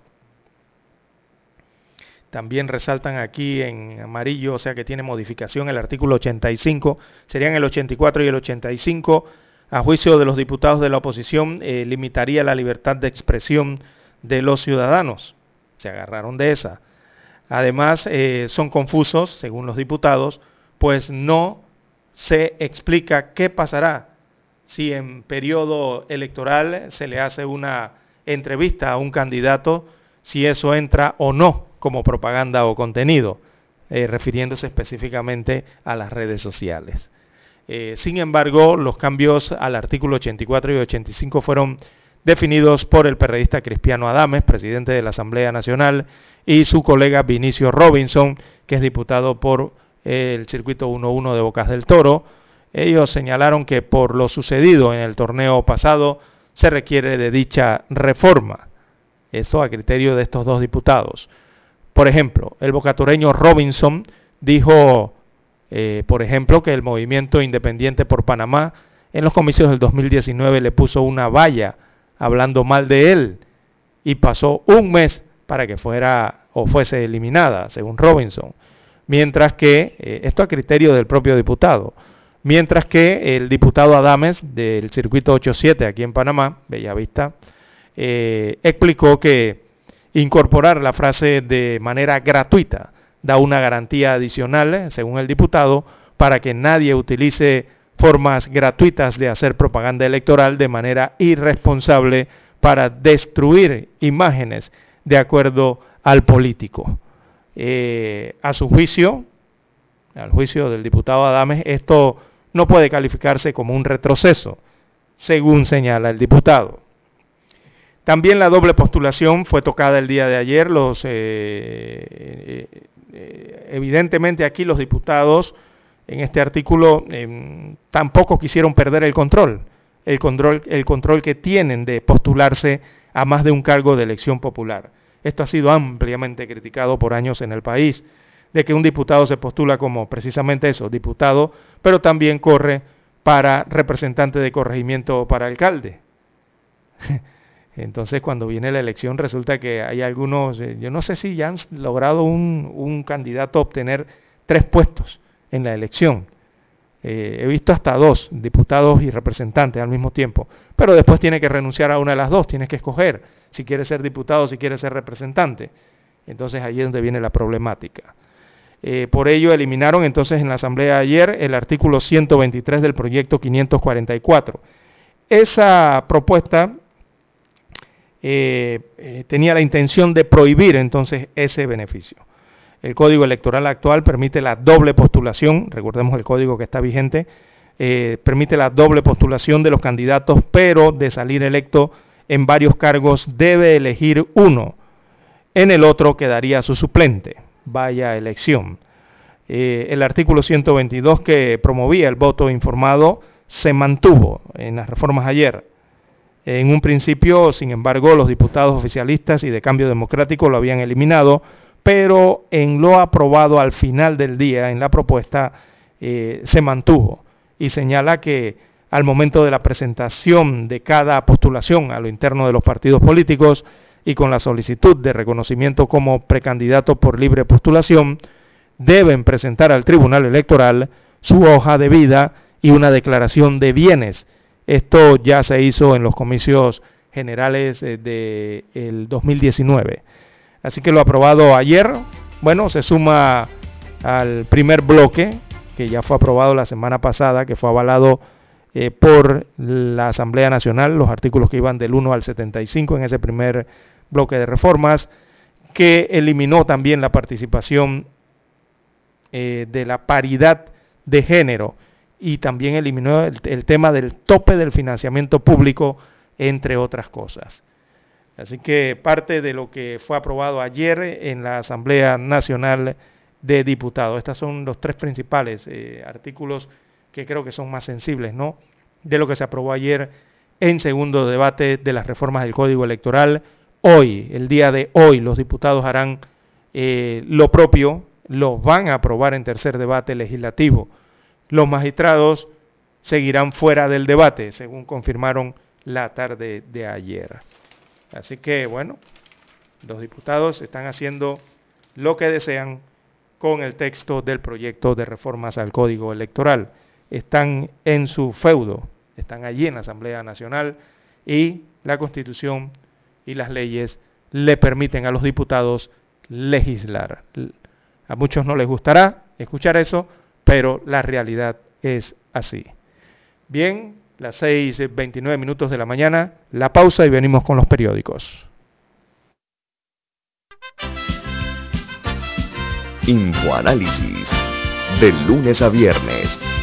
Speaker 1: también resaltan aquí en amarillo, o sea que tiene modificación el artículo 85, serían el 84 y el 85, a juicio de los diputados de la oposición, eh, limitaría la libertad de expresión de los ciudadanos. Se agarraron de esa. Además, eh, son confusos, según los diputados, pues no se explica qué pasará si en periodo electoral se le hace una entrevista a un candidato, si eso entra o no como propaganda o contenido, eh, refiriéndose específicamente a las redes sociales. Eh, sin embargo, los cambios al artículo 84 y 85 fueron definidos por el periodista Cristiano Adames, presidente de la Asamblea Nacional, y su colega Vinicio Robinson, que es diputado por el circuito 1-1 de Bocas del Toro. Ellos señalaron que por lo sucedido en el torneo pasado se requiere de dicha reforma. Esto a criterio de estos dos diputados. Por ejemplo, el bocatoreño Robinson dijo, eh, por ejemplo, que el movimiento independiente por Panamá en los comicios del 2019 le puso una valla hablando mal de él y pasó un mes para que fuera o fuese eliminada, según Robinson. Mientras que, eh, esto a criterio del propio diputado, mientras que el diputado Adames del circuito 87 aquí en Panamá, Bellavista, eh, explicó que incorporar la frase de manera gratuita da una garantía adicional, según el diputado, para que nadie utilice formas gratuitas de hacer propaganda electoral de manera irresponsable para destruir imágenes de acuerdo al político. Eh, a su juicio, al juicio del diputado Adames, esto no puede calificarse como un retroceso, según señala el diputado. También la doble postulación fue tocada el día de ayer. Los, eh, eh, evidentemente aquí los diputados en este artículo tampoco quisieron perder el control, el control, el control que tienen de postularse a más de un cargo de elección popular. Esto ha sido ampliamente criticado por años en el país, de que un diputado se postula como precisamente eso, diputado, pero también corre para representante de corregimiento o para alcalde. Entonces, cuando viene la elección, resulta que hay algunos, eh, yo no sé si ya han logrado un, candidato obtener tres puestos en la elección. Eh, he visto hasta dos diputados y representantes al mismo tiempo, pero después tiene que renunciar a una de las dos, tienes que escoger si quiere ser diputado si quiere ser representante. Entonces ahí es donde viene la problemática. Eh, por ello eliminaron entonces en la asamblea ayer el artículo 123 del proyecto 544. Esa propuesta eh, tenía la intención de prohibir entonces ese beneficio. El código electoral actual permite la doble postulación, recordemos el código que está vigente, eh, permite la doble postulación de los candidatos, pero de salir electo en varios cargos debe elegir uno. En el otro quedaría su suplente. Vaya elección. eh, el artículo 122 que promovía el voto informado se mantuvo en las reformas ayer. En un principio, sin embargo, los diputados oficialistas y de cambio democrático lo habían eliminado, pero en lo aprobado al final del día, en la propuesta, eh, se mantuvo y señala que al momento de la presentación de cada postulación a lo interno de los partidos políticos y con la solicitud de reconocimiento como precandidato por libre postulación, deben presentar al Tribunal Electoral su hoja de vida y una declaración de bienes. Esto ya se hizo en los comicios generales del de 2019. Así que lo aprobado ayer, bueno, se suma al primer bloque que ya fue aprobado la semana pasada, que fue avalado eh, por la Asamblea Nacional, los artículos que iban del 1 al 75 en ese primer bloque de reformas, que eliminó también la participación eh, de la paridad de género y también eliminó el, tema del tope del financiamiento público, entre otras cosas. Así que parte de lo que fue aprobado ayer en la Asamblea Nacional de diputados. Estos son los tres principales eh, artículos que creo que son más sensibles, ¿no? De lo que se aprobó ayer en segundo debate de las reformas del Código Electoral. Hoy, el día de hoy, los diputados harán eh, lo propio, los van a aprobar en tercer debate legislativo. Los magistrados seguirán fuera del debate, según confirmaron la tarde de ayer. Así que, bueno, los diputados están haciendo lo que desean con el texto del proyecto de reformas al Código Electoral. Están en su feudo, están allí en la Asamblea Nacional y la Constitución y las leyes le permiten a los diputados legislar. A muchos no les gustará escuchar eso, pero la realidad es así. Bien, las 6.29 minutos de la mañana, la pausa y venimos con los periódicos.
Speaker 3: Infoanálisis. De lunes a viernes,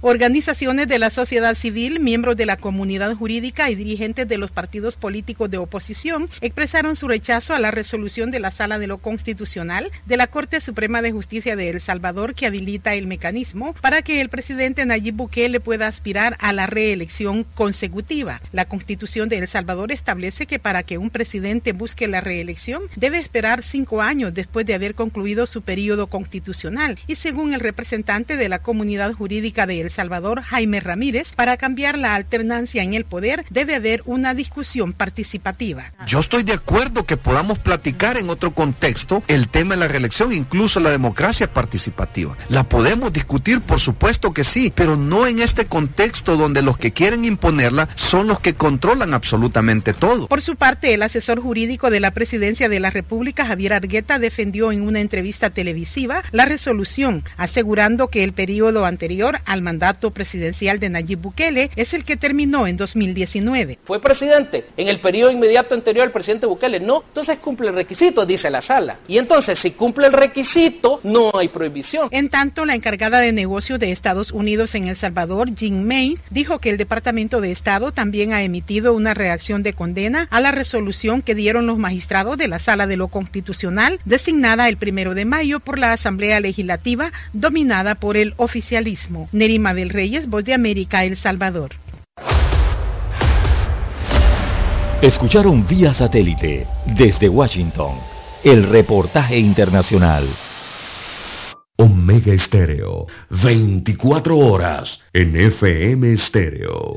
Speaker 13: Organizaciones de la sociedad civil, miembros de la comunidad jurídica y dirigentes de los partidos políticos de oposición expresaron su rechazo a la resolución de la Sala de lo Constitucional de la Corte Suprema de Justicia de El Salvador que habilita el mecanismo para que el presidente Nayib Bukele pueda aspirar a la reelección consecutiva. La Constitución de El Salvador establece que para que un presidente busque la reelección debe esperar cinco años después de haber concluido su periodo constitucional y según el representante de la comunidad jurídica de El Salvador, Jaime Ramírez, para cambiar la alternancia en el poder debe haber una discusión participativa.
Speaker 14: Yo estoy de acuerdo que podamos platicar en otro contexto el tema de la reelección, incluso la democracia participativa. La podemos discutir, por supuesto que sí, pero no en este contexto donde los que quieren imponerla son los que controlan absolutamente todo.
Speaker 13: Por su parte, el asesor jurídico de la presidencia de la República, Javier Argueta, defendió en una entrevista televisiva la resolución, asegurando que el periodo anterior al mandato mandato presidencial de Nayib Bukele es el que terminó en 2019.
Speaker 15: Fue presidente en el periodo inmediato anterior al presidente Bukele. No, entonces cumple el requisito, dice la sala. Y entonces, si cumple el requisito, no hay prohibición.
Speaker 13: En tanto, la encargada de negocios de Estados Unidos en El Salvador, Jean May, dijo que el Departamento de Estado también ha emitido una reacción de condena a la resolución que dieron los magistrados de la Sala de lo Constitucional, designada el primero de mayo por la Asamblea Legislativa, dominada por el oficialismo. Nerima del Reyes, Voz de América, El Salvador.
Speaker 3: Escucharon vía satélite desde Washington el reportaje internacional. Omega Estéreo, 24 horas en FM Estéreo.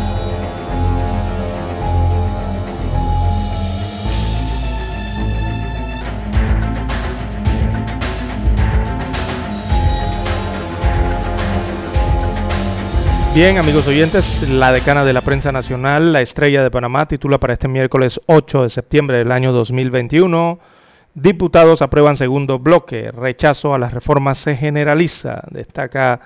Speaker 1: Bien, amigos oyentes, la decana de la prensa nacional, la estrella de Panamá, titula para este miércoles 8 de septiembre del año 2021, diputados aprueban segundo bloque, rechazo a las reformas se generaliza, destaca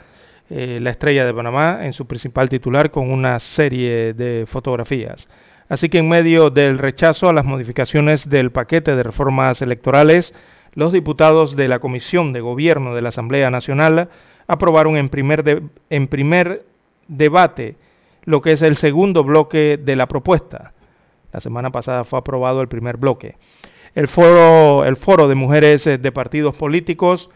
Speaker 1: eh, la estrella de Panamá en su principal titular con una serie de fotografías. Así que en medio del rechazo a las modificaciones del paquete de reformas electorales, los diputados de la Comisión de Gobierno de la Asamblea Nacional aprobaron en primer, de, en primer debate lo que es el segundo bloque de la propuesta. La semana pasada fue aprobado el primer bloque. El foro, el foro de mujeres eh, de partidos políticos,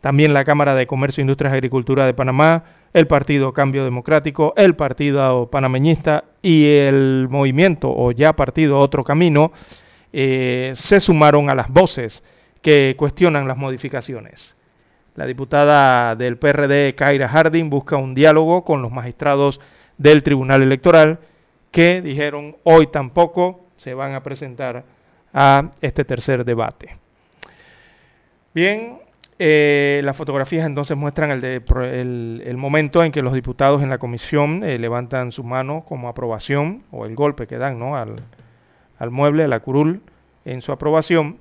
Speaker 1: también la Cámara de Comercio, Industrias y Agricultura de Panamá, el Partido Cambio Democrático, el Partido Panameñista y el movimiento o ya partido Otro Camino, eh, se sumaron a las voces que cuestionan las modificaciones. La diputada del PRD, Kaira Harding, busca un diálogo con los magistrados del Tribunal Electoral que dijeron hoy tampoco se van a presentar a este tercer debate. Bien, eh, las fotografías entonces muestran el, momento en que los diputados en la comisión eh, levantan su mano como aprobación o el golpe que dan ¿no? al mueble, a la curul, en su aprobación.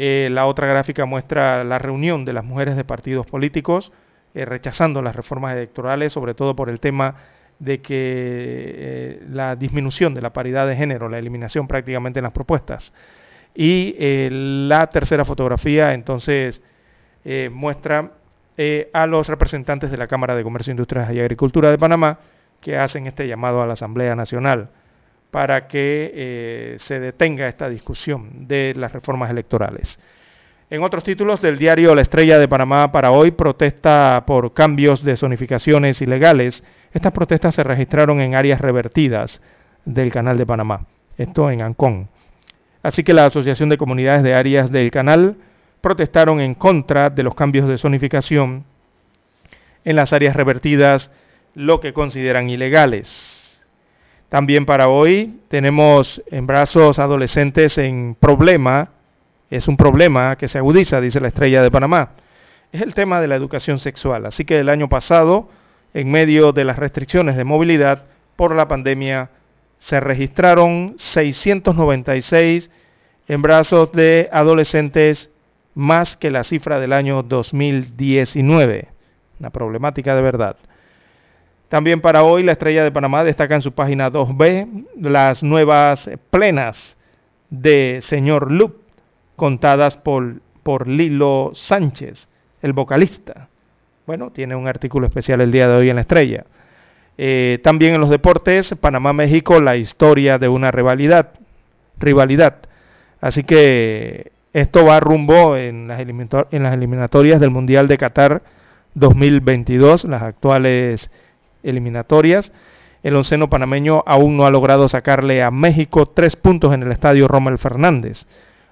Speaker 1: Eh, la otra gráfica muestra la reunión de las mujeres de partidos políticos eh, rechazando las reformas electorales, sobre todo por el tema de que eh, la disminución de la paridad de género, la eliminación prácticamente en las propuestas. Y la tercera fotografía entonces muestra a los representantes de la Cámara de Comercio, Industrias y Agricultura de Panamá que hacen este llamado a la Asamblea Nacional para que eh, se detenga esta discusión de las reformas electorales. En otros títulos del diario La Estrella de Panamá para hoy, protesta por cambios de zonificaciones ilegales. Estas protestas se registraron en áreas revertidas del Canal de Panamá, esto en Ancón. Así que la Asociación de Comunidades de Áreas del Canal protestaron en contra de los cambios de zonificación en las áreas revertidas, lo que consideran ilegales. También para hoy tenemos brazos adolescentes en problema, es un problema que se agudiza, dice la estrella de Panamá. Es el tema de la educación sexual. Así que el año pasado, en medio de las restricciones de movilidad por la pandemia, se registraron 696 embrazos de adolescentes más que la cifra del año 2019. Una problemática de verdad. También para hoy la Estrella de Panamá destaca en su página 2B las nuevas plenas de Señor Loop, contadas por, por Lilo Sánchez, el vocalista. Bueno, tiene un artículo especial el día de hoy en la Estrella. Eh, también en los deportes, Panamá-México, la historia de una rivalidad. rivalidad. Así que esto va rumbo en las, en las eliminatorias del Mundial de Qatar 2022, las actuales eliminatorias. El onceno panameño aún no ha logrado sacarle a México tres puntos en el estadio Rommel Fernández.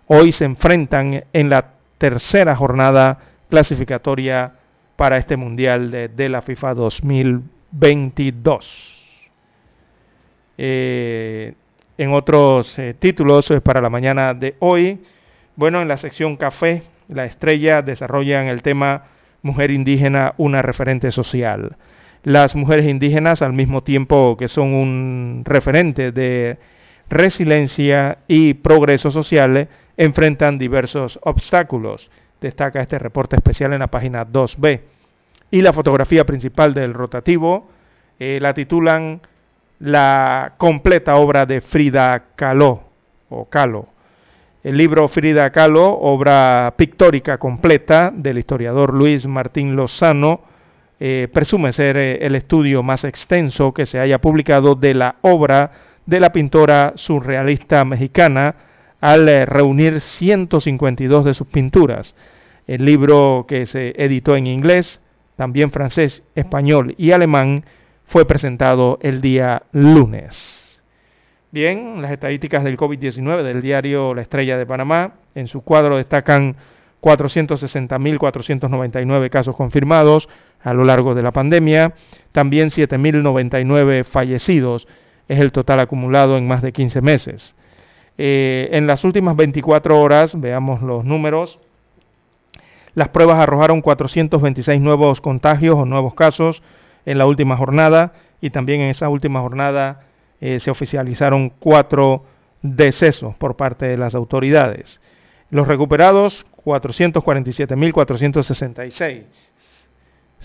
Speaker 1: Hoy se enfrentan en la tercera jornada clasificatoria para este Mundial de, la FIFA 2022. Eh, en otros eh, títulos eh, para la mañana de hoy, bueno, en la sección café, la estrella desarrollan el tema Mujer indígena, una referente social las mujeres indígenas al mismo tiempo que son un referente de resiliencia y progreso social, enfrentan diversos obstáculos. Destaca este reporte especial en la página 2B. Y la fotografía principal del rotativo eh, la titulan La completa obra de Frida Kahlo o Kahlo. El libro Frida Kahlo, obra pictórica completa del historiador Luis Martín Lozano, eh, presume ser eh, el estudio más extenso que se haya publicado de la obra de la pintora surrealista mexicana al eh, reunir 152 de sus pinturas. El libro que se editó en inglés, también francés, español y alemán, fue presentado el día lunes. Bien, las estadísticas del COVID-19 del diario La Estrella de Panamá, en su cuadro destacan 460.499 casos confirmados a lo largo de la pandemia, también 7.099 fallecidos, es el total acumulado en más de 15 meses. Eh, en las últimas 24 horas, veamos los números, las pruebas arrojaron 426 nuevos contagios o nuevos casos en la última jornada y también en esa última jornada eh, se oficializaron cuatro decesos por parte de las autoridades. Los recuperados, 447.466.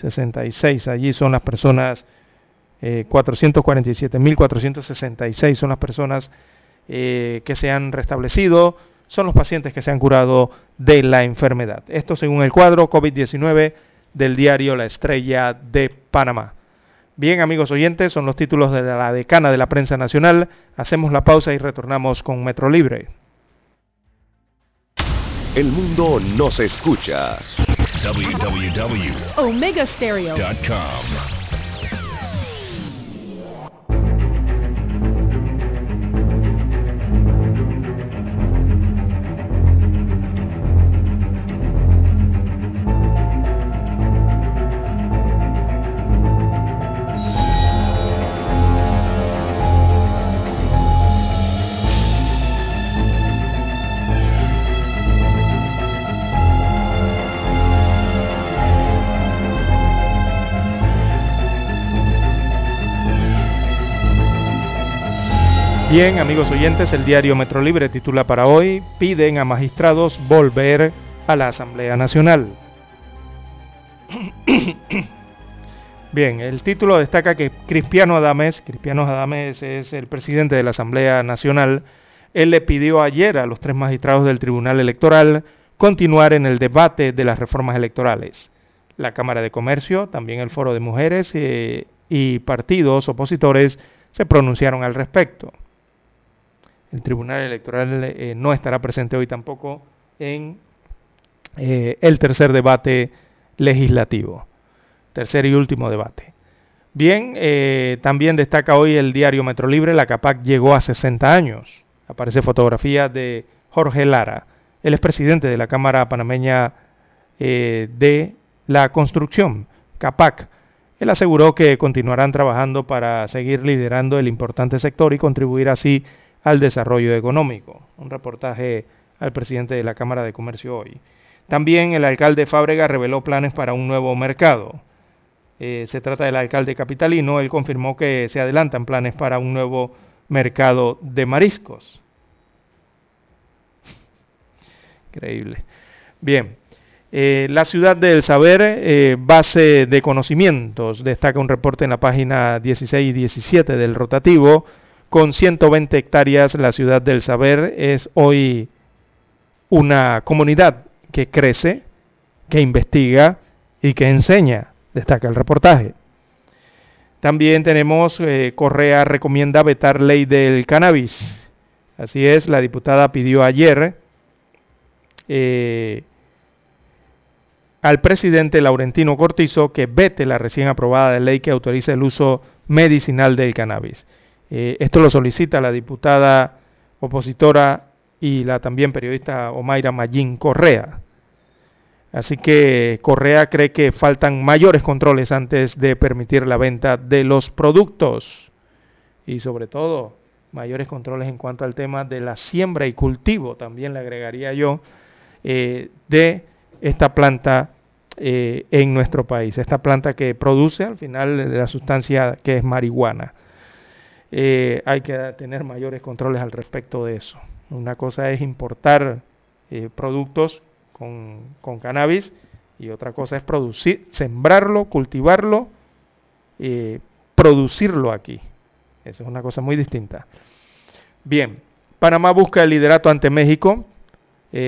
Speaker 1: 66, allí son las personas, eh, 447.466 son las personas eh, que se han restablecido son los pacientes que se han curado de la enfermedad. Esto según el cuadro COVID-19 del diario La Estrella de Panamá. Bien, amigos oyentes, son los títulos de la decana de la prensa nacional. Hacemos la pausa y retornamos con Metro Libre.
Speaker 3: El mundo nos escucha.
Speaker 16: www.omegastereo.com
Speaker 1: Bien, amigos oyentes, el diario Metro Libre titula para hoy, piden a magistrados volver a la Asamblea Nacional. Bien, el título destaca que Cristiano Adames, Cristiano Adames es el presidente de la Asamblea Nacional, él le pidió ayer a los tres magistrados del Tribunal Electoral continuar en el debate de las reformas electorales. La Cámara de Comercio, también el Foro de Mujeres eh, y partidos opositores se pronunciaron al respecto. El Tribunal Electoral eh, no estará presente hoy tampoco en eh, el tercer debate legislativo. Tercer y último debate. Bien, eh, también destaca hoy el diario Metro Libre, la CAPAC llegó a 60 años. Aparece fotografía de Jorge Lara, el expresidente de la Cámara Panameña de la Construcción, CAPAC. Él aseguró que continuarán trabajando para seguir liderando el importante sector y contribuir así al desarrollo económico. Un reportaje al presidente de la Cámara de Comercio hoy. También el alcalde Fábrega reveló planes para un nuevo mercado. Eh, se trata del alcalde capitalino. Él confirmó que se adelantan planes para un nuevo mercado de mariscos. Increíble. Bien. Eh, la ciudad del saber, eh, base de conocimientos, destaca un reporte en la página 16 y 17 del rotativo con 120 hectáreas, la ciudad del saber es hoy una comunidad que crece, que investiga y que enseña, destaca el reportaje. También tenemos, eh, Correa recomienda vetar ley del cannabis. Así es, la diputada pidió ayer eh, al presidente Laurentino Cortizo que vete la recién aprobada ley que autoriza el uso medicinal del cannabis. Eh, esto lo solicita la diputada opositora y la también periodista Omaira Mayín Correa. Así que Correa cree que faltan mayores controles antes de permitir la venta de los productos y sobre todo mayores controles en cuanto al tema de la siembra y cultivo, también le agregaría yo, eh, de esta planta eh, en nuestro país, esta planta que produce al final de la sustancia que es marihuana. Eh, hay que tener mayores controles al respecto de eso. Una cosa es importar eh, productos con, cannabis y otra cosa es producir, sembrarlo, cultivarlo, eh, producirlo aquí. Esa es una cosa muy distinta. Bien, Panamá busca el liderato ante México.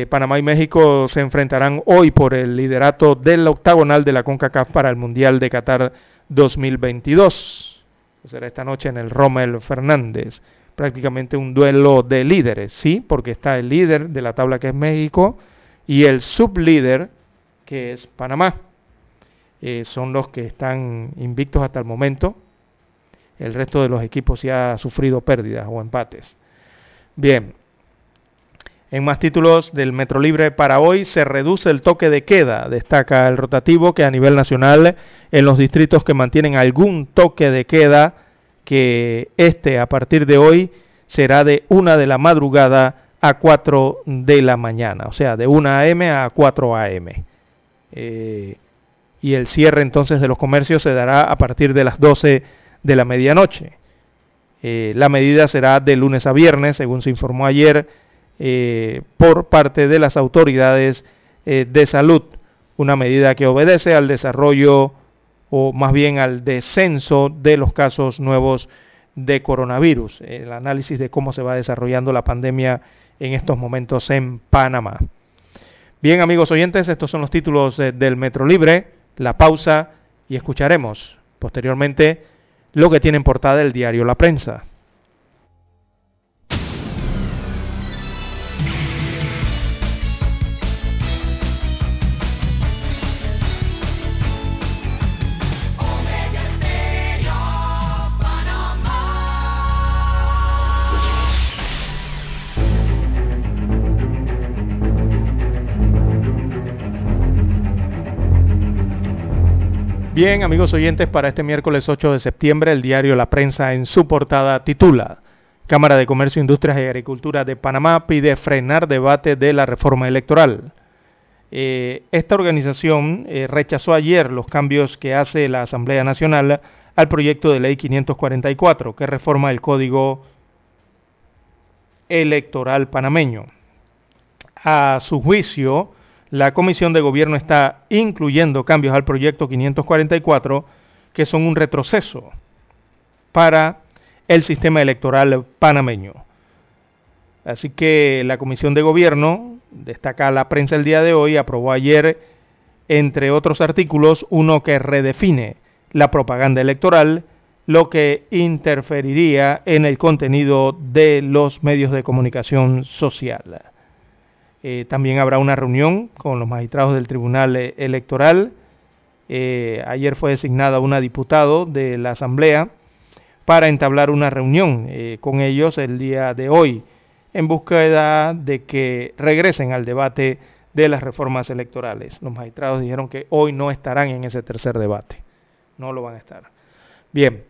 Speaker 1: Panamá y México se enfrentarán hoy por el liderato del octagonal de la CONCACAF para el Mundial de Qatar 2022 será esta noche en el Rommel Fernández. Prácticamente un duelo de líderes, sí, porque está el líder de la tabla que es México y el sublíder que es Panamá. Eh, son los que están invictos hasta el momento El resto de los equipos sí ha sufrido pérdidas o empates. Bien. En más títulos del Metro Libre para hoy se reduce el toque de queda. Destaca el rotativo que a nivel nacional en los distritos que mantienen algún toque de queda, que este a partir de hoy será de una de la madrugada a 4 de la mañana, o sea, de 1 a.m. a 4 a.m. Eh, y el cierre entonces de los comercios se dará a partir de las 12 de la medianoche. Eh, la medida será de lunes a viernes, según se informó ayer eh, por parte de las autoridades eh, de salud, una medida que obedece al desarrollo o más bien al descenso de los casos nuevos de coronavirus, el análisis de cómo se va desarrollando la pandemia en estos momentos en Panamá. Bien amigos oyentes, estos son los títulos del Metro Libre, la pausa y escucharemos posteriormente lo que tiene en portada el diario La Prensa. Bien, amigos oyentes, para este miércoles 8 de septiembre, el diario La Prensa en su portada titula Cámara de Comercio, Industrias y Agricultura de Panamá pide frenar debate de la reforma electoral. Eh, esta organización eh, rechazó ayer los cambios que hace la Asamblea Nacional al proyecto de ley 544, que reforma el Código Electoral panameño. A su juicio, la Comisión de Gobierno está incluyendo cambios al proyecto 544 que son un retroceso para el sistema electoral panameño. Así que la Comisión de Gobierno, destaca la prensa el día de hoy, aprobó ayer, entre otros artículos, uno que redefine la propaganda electoral, lo que interferiría en el contenido de los medios de comunicación social. Eh, también habrá una reunión con los magistrados del Tribunal eh, Electoral. Eh, ayer fue designada una diputado de la Asamblea para entablar una reunión con ellos el día de hoy en búsqueda de que regresen al debate de las reformas electorales. Los magistrados dijeron que hoy no estarán en ese tercer debate. No lo van a estar. Bien,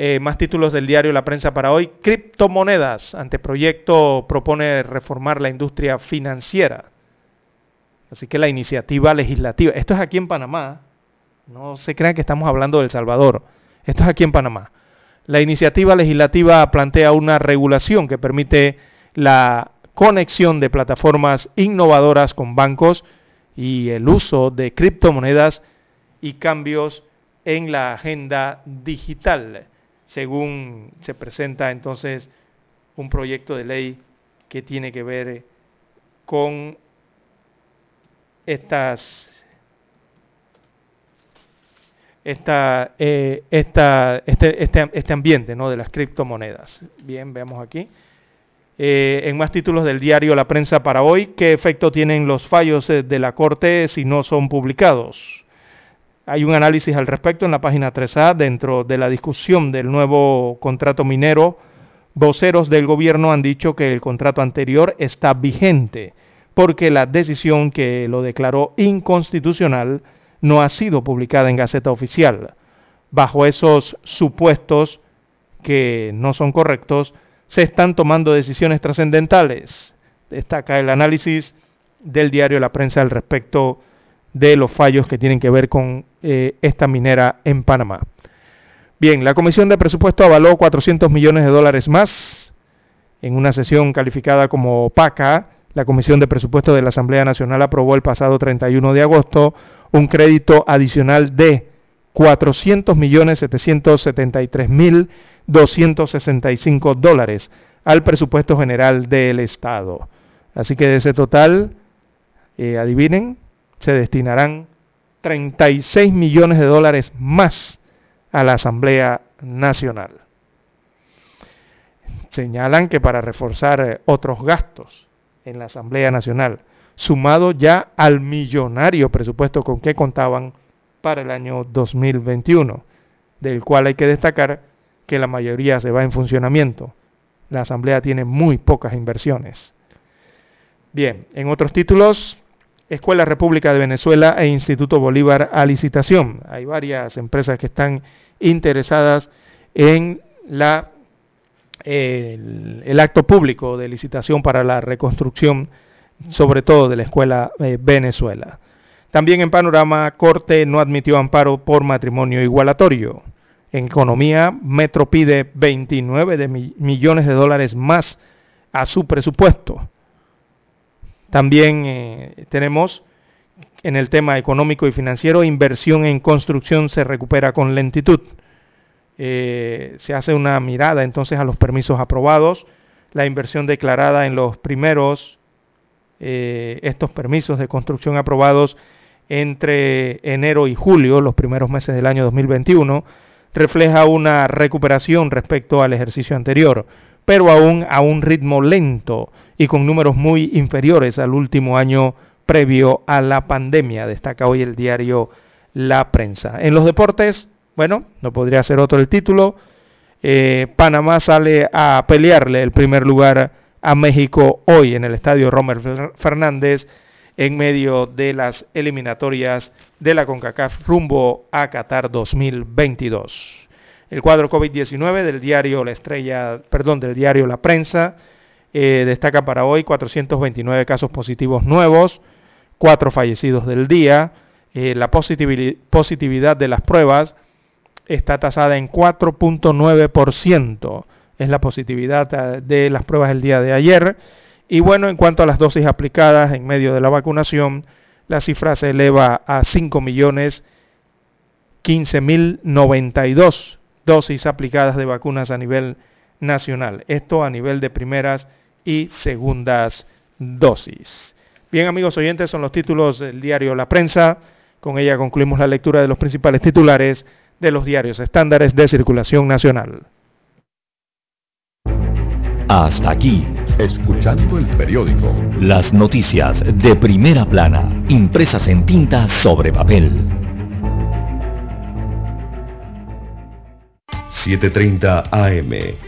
Speaker 1: eh, más títulos del diario La Prensa para hoy. Criptomonedas. Anteproyecto propone reformar la industria financiera. Así que la iniciativa legislativa. Esto es aquí en Panamá. No se crean que estamos hablando de Salvador. Esto es aquí en Panamá. La iniciativa legislativa plantea una regulación que permite la conexión de plataformas innovadoras con bancos y el uso de criptomonedas y cambios en la agenda digital según se presenta entonces un proyecto de ley que tiene que ver con estas esta, eh, esta, este, este, este, ambiente ¿no? de las criptomonedas. Bien, veamos aquí. Eh, en más títulos del diario La Prensa para hoy, ¿qué efecto tienen los fallos eh, de la Corte si no son publicados? Hay un análisis al respecto en la página 3A dentro de la discusión del nuevo contrato minero. Voceros del gobierno han dicho que el contrato anterior está vigente porque la decisión que lo declaró inconstitucional no ha sido publicada en Gaceta Oficial. Bajo esos supuestos que no son correctos, se están tomando decisiones trascendentales. Destaca el análisis del diario La Prensa al respecto de los fallos que tienen que ver con eh, esta minera en Panamá. Bien, la Comisión de Presupuesto avaló 400 millones de dólares más en una sesión calificada como opaca. La Comisión de Presupuesto de la Asamblea Nacional aprobó el pasado 31 de agosto un crédito adicional de 400 millones 773 mil 265 dólares al presupuesto general del Estado. Así que de ese total, eh, adivinen, se destinarán 36 millones de dólares más a la Asamblea Nacional. Señalan que para reforzar eh, otros gastos en la Asamblea Nacional, sumado ya al millonario presupuesto con que contaban para el año 2021, del cual hay que destacar que la mayoría se va en funcionamiento. La Asamblea tiene muy pocas inversiones. Bien, en otros títulos, Escuela República de Venezuela e Instituto Bolívar a licitación. Hay varias empresas que están interesadas en la, el, acto público de licitación para la reconstrucción, sobre todo de la Escuela eh, Venezuela. También en panorama, Corte no admitió amparo por matrimonio igualatorio. En economía, Metro pide 29 de millones de dólares más a su presupuesto. También eh, tenemos en el tema económico y financiero, inversión en construcción se recupera con lentitud. Eh, se hace una mirada entonces a los permisos aprobados, la inversión declarada en los primeros, eh, estos permisos de construcción aprobados entre enero y julio, los primeros meses del año 2021, refleja una recuperación respecto al ejercicio anterior, pero aún a un ritmo lento y con números muy inferiores al último año previo a la pandemia, destaca hoy el diario La Prensa. En los deportes, bueno, no podría ser otro el título, eh, Panamá sale a pelearle el primer lugar a México hoy en el estadio Romer Fernández en medio de las eliminatorias de la CONCACAF rumbo a Qatar 2022. El cuadro COVID-19 del diario La Estrella, perdón, del diario La Prensa eh, destaca para hoy 429 casos positivos nuevos, cuatro fallecidos del día. Eh, la positividad de las pruebas está tasada en 4.9%. Es la positividad eh, de las pruebas del día de ayer y bueno, en cuanto a las dosis aplicadas en medio de la vacunación, la cifra se eleva a 5.015.092 dosis aplicadas de vacunas a nivel. Esto a nivel de primeras y segundas dosis. Bien amigos oyentes, son los títulos del diario La Prensa. Con ella concluimos la lectura de los principales titulares de los diarios estándares de circulación nacional.
Speaker 4: Hasta aquí
Speaker 3: Escuchando el periódico.
Speaker 4: Las noticias de primera plana, impresas en tinta sobre papel.
Speaker 3: 7.30 AM.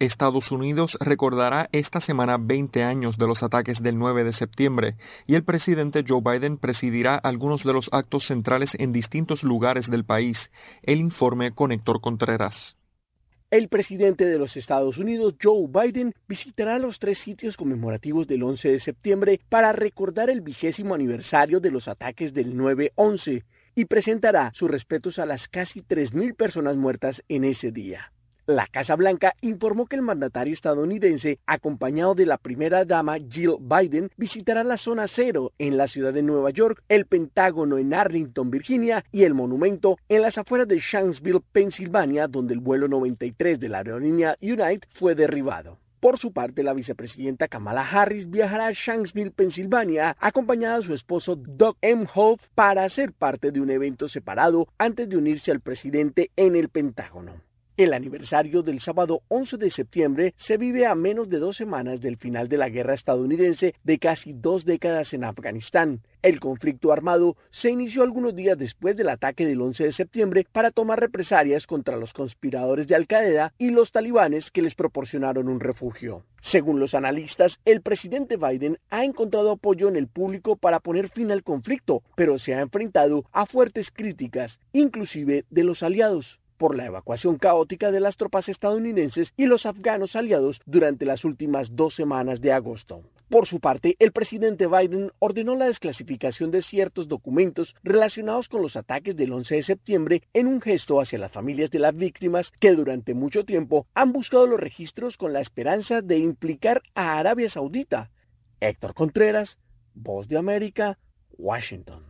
Speaker 12: Estados Unidos recordará esta semana 20 años de los ataques del 9 de septiembre y el presidente Joe Biden presidirá algunos de los actos centrales en distintos lugares del país. El informe con Héctor Contreras.
Speaker 17: El presidente de los Estados Unidos, Joe Biden, visitará los tres sitios conmemorativos del 11 de septiembre para recordar el vigésimo aniversario de los ataques del 9-11 y presentará sus respetos a las casi 3.000 personas muertas en ese día. La Casa Blanca informó que el mandatario estadounidense, acompañado de la primera dama Jill Biden, visitará la zona cero en la ciudad de Nueva York, el Pentágono en Arlington, Virginia y el monumento en las afueras de Shanksville, Pensilvania, donde el vuelo 93 de la aerolínea United fue derribado. Por su parte, la vicepresidenta Kamala Harris viajará a Shanksville, Pensilvania, acompañada de su esposo Doug M. Hope para ser parte de un evento separado antes de unirse al presidente en el Pentágono. El aniversario del sábado 11 de septiembre se vive a menos de dos semanas del final de la guerra estadounidense de casi dos décadas en Afganistán. El conflicto armado se inició algunos días después del ataque del 11 de septiembre para tomar represalias contra los conspiradores de Al-Qaeda y los talibanes que les proporcionaron un refugio. Según los analistas, el presidente Biden ha encontrado apoyo en el público para poner fin al conflicto, pero se ha enfrentado a fuertes críticas, inclusive de los aliados por la evacuación caótica de las tropas estadounidenses y los afganos aliados durante las últimas dos semanas de agosto. Por su parte, el presidente Biden ordenó la desclasificación de ciertos documentos relacionados con los ataques del 11 de septiembre en un gesto hacia las familias de las víctimas que durante mucho tiempo han buscado los registros con la esperanza de implicar a Arabia Saudita. Héctor Contreras, Voz de América, Washington.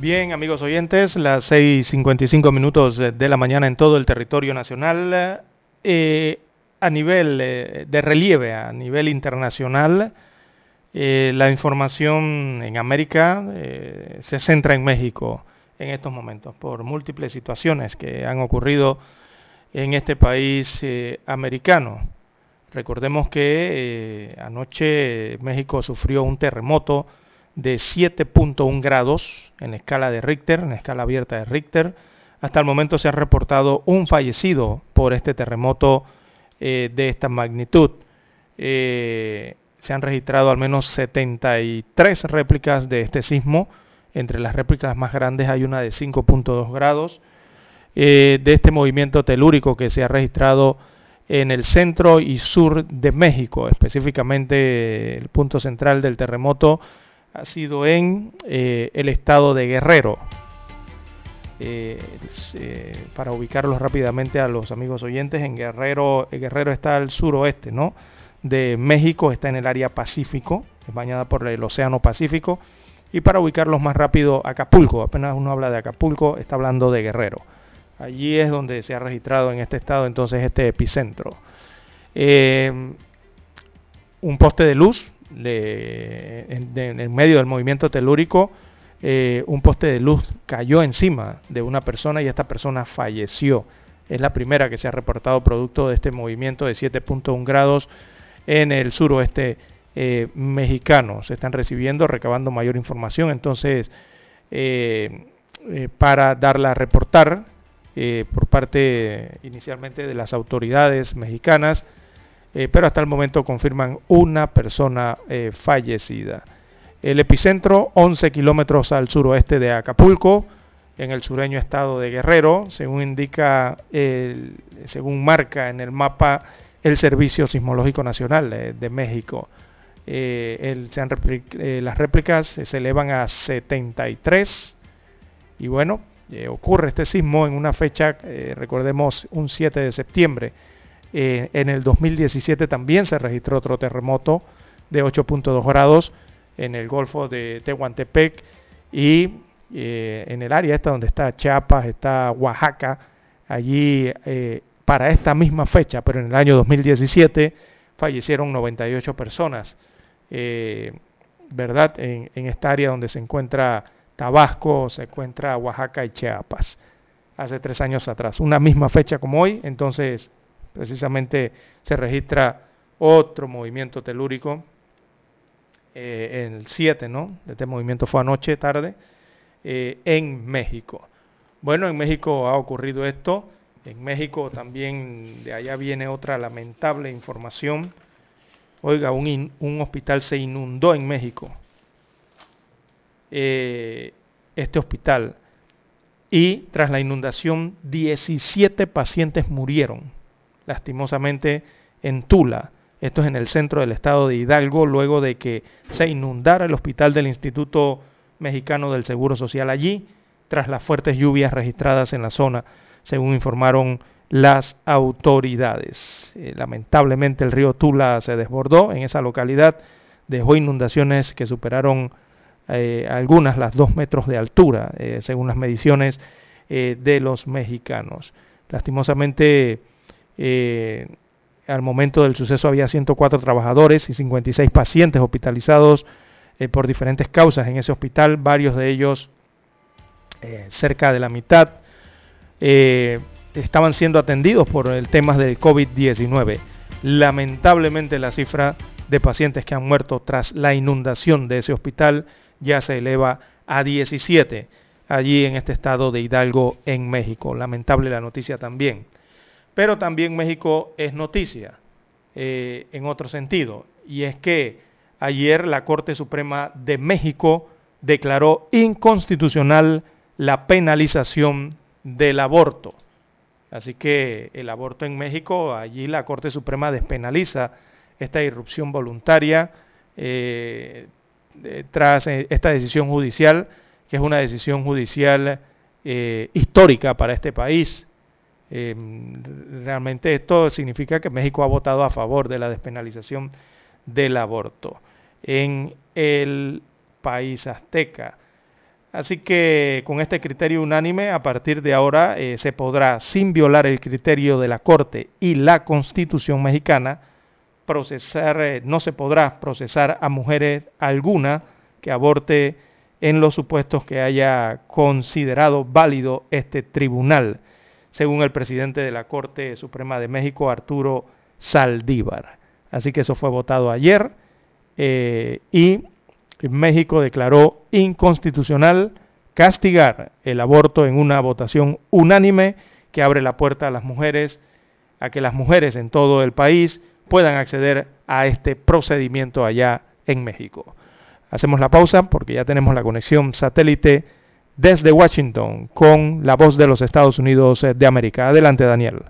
Speaker 1: Bien, amigos oyentes, las 6.55 minutos de la mañana en todo el territorio nacional. Eh, a nivel eh, de relieve, a nivel internacional, eh, la información en América se centra en México en estos momentos por múltiples situaciones que han ocurrido en este país americano. Recordemos que anoche México sufrió un terremoto de 7.1 grados en escala de Richter, en escala abierta de Richter. Hasta el momento se ha reportado un fallecido por este terremoto eh, de esta magnitud. Eh, se han registrado al menos 73 réplicas de este sismo. Entre las réplicas más grandes hay una de 5.2 grados. Eh, de este movimiento telúrico que se ha registrado en el centro y sur de México, específicamente el punto central del terremoto ha sido en eh, el estado de Guerrero. Eh, eh, para ubicarlos rápidamente a los amigos oyentes, en Guerrero, Guerrero está al suroeste ¿no? de México, está en el área Pacífico, es bañada por el Océano Pacífico. Y para ubicarlos más rápido, Acapulco, apenas uno habla de Acapulco, está hablando de Guerrero. Allí es donde se ha registrado en este estado entonces este epicentro. un poste de luz en, medio del movimiento telúrico, eh, un poste de luz cayó encima de una persona y esta persona falleció. Es la primera que se ha reportado producto de este movimiento de 7.1 grados en el suroeste eh, mexicano. Se están recibiendo, recabando mayor información. Entonces, eh, para darla a reportar por parte inicialmente de las autoridades mexicanas, eh, pero hasta el momento confirman una persona eh, fallecida. El epicentro, 11 kilómetros al suroeste de Acapulco, en el sureño estado de Guerrero, según indica, según marca en el mapa el Servicio Sismológico Nacional eh, de México. las réplicas se elevan a 73 y bueno, ocurre este sismo en una fecha, recordemos, un 7 de septiembre eh, en el 2017 también se registró otro terremoto de 8.2 grados en el Golfo de Tehuantepec y eh, en el área esta donde está Chiapas, está Oaxaca, allí eh, para esta misma fecha, pero en el año 2017 fallecieron 98 personas, ¿verdad? En, en esta área donde se encuentra Tabasco, se encuentra Oaxaca y Chiapas, hace tres años atrás, una misma fecha como hoy, entonces precisamente se registra otro movimiento telúrico, eh, en el 7, ¿no? Este movimiento fue anoche tarde, eh, en México. Bueno, en México ha ocurrido esto, en México también de allá viene otra lamentable información. Oiga, un, un hospital se inundó en México. Eh, este hospital. Y tras la inundación, 17 pacientes murieron, lastimosamente, en Tula. Esto es en el centro del estado de Hidalgo, luego de que se inundara el hospital del Instituto Mexicano del Seguro Social allí, tras las fuertes lluvias registradas en la zona, según informaron las autoridades. Eh, lamentablemente el río Tula se desbordó en esa localidad, dejó inundaciones que superaron eh, algunas las dos metros de altura, eh, según las mediciones de los mexicanos. Lastimosamente, al momento del suceso había 104 trabajadores y 56 pacientes hospitalizados por diferentes causas en ese hospital, varios de ellos, cerca de la mitad, estaban siendo atendidos por el tema del COVID-19. Lamentablemente la cifra de pacientes que han muerto tras la inundación de ese hospital ya se eleva a 17 allí en este estado de Hidalgo, en México. Lamentable la noticia también. Pero también México es noticia eh, en otro sentido, y es que ayer la Corte Suprema de México declaró inconstitucional la penalización del aborto. Así que el aborto en México, allí la Corte Suprema despenaliza esta irrupción voluntaria. Eh, tras eh, esta decisión judicial, que es una decisión judicial histórica para este país. Eh, realmente esto significa que México ha votado a favor de la despenalización del aborto en el país azteca. Así que con este criterio unánime, a partir de ahora se podrá, sin violar el criterio de la Corte y la Constitución mexicana, procesar, eh, no se podrá procesar a mujeres alguna que aborte en los supuestos que haya considerado válido este tribunal, según el presidente de la Corte Suprema de México, Arturo Saldívar. Así que eso fue votado ayer eh, y México declaró inconstitucional castigar el aborto en una votación unánime que abre la puerta a las mujeres, a que las mujeres en todo el país puedan acceder a este procedimiento allá en México. Hacemos la pausa porque ya tenemos la conexión satélite desde Washington con la voz de los Estados Unidos de América. Adelante, Daniel.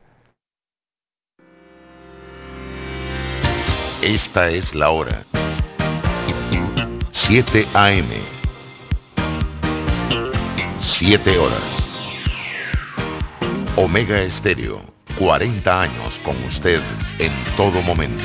Speaker 3: Esta es la hora. 7 AM. 7 horas. Omega Estéreo 40 años con usted en todo momento.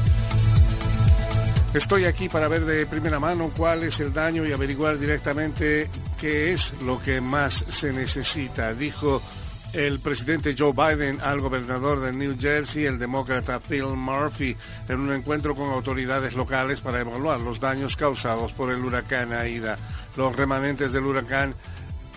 Speaker 18: Estoy aquí para ver de primera mano cuál es el daño y averiguar directamente qué es lo que más se necesita, dijo el presidente Joe Biden al gobernador de New Jersey, el demócrata Phil Murphy, en un encuentro con autoridades locales para evaluar los daños causados por el huracán Aida. Los remanentes del huracán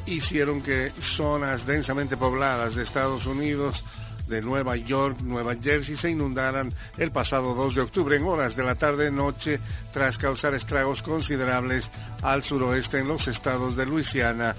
Speaker 18: hicieron que zonas densamente pobladas de Estados Unidos de Nueva York, Nueva Jersey se inundaran el pasado 2 de octubre en horas de la tarde-noche tras causar estragos considerables al suroeste en los estados de Luisiana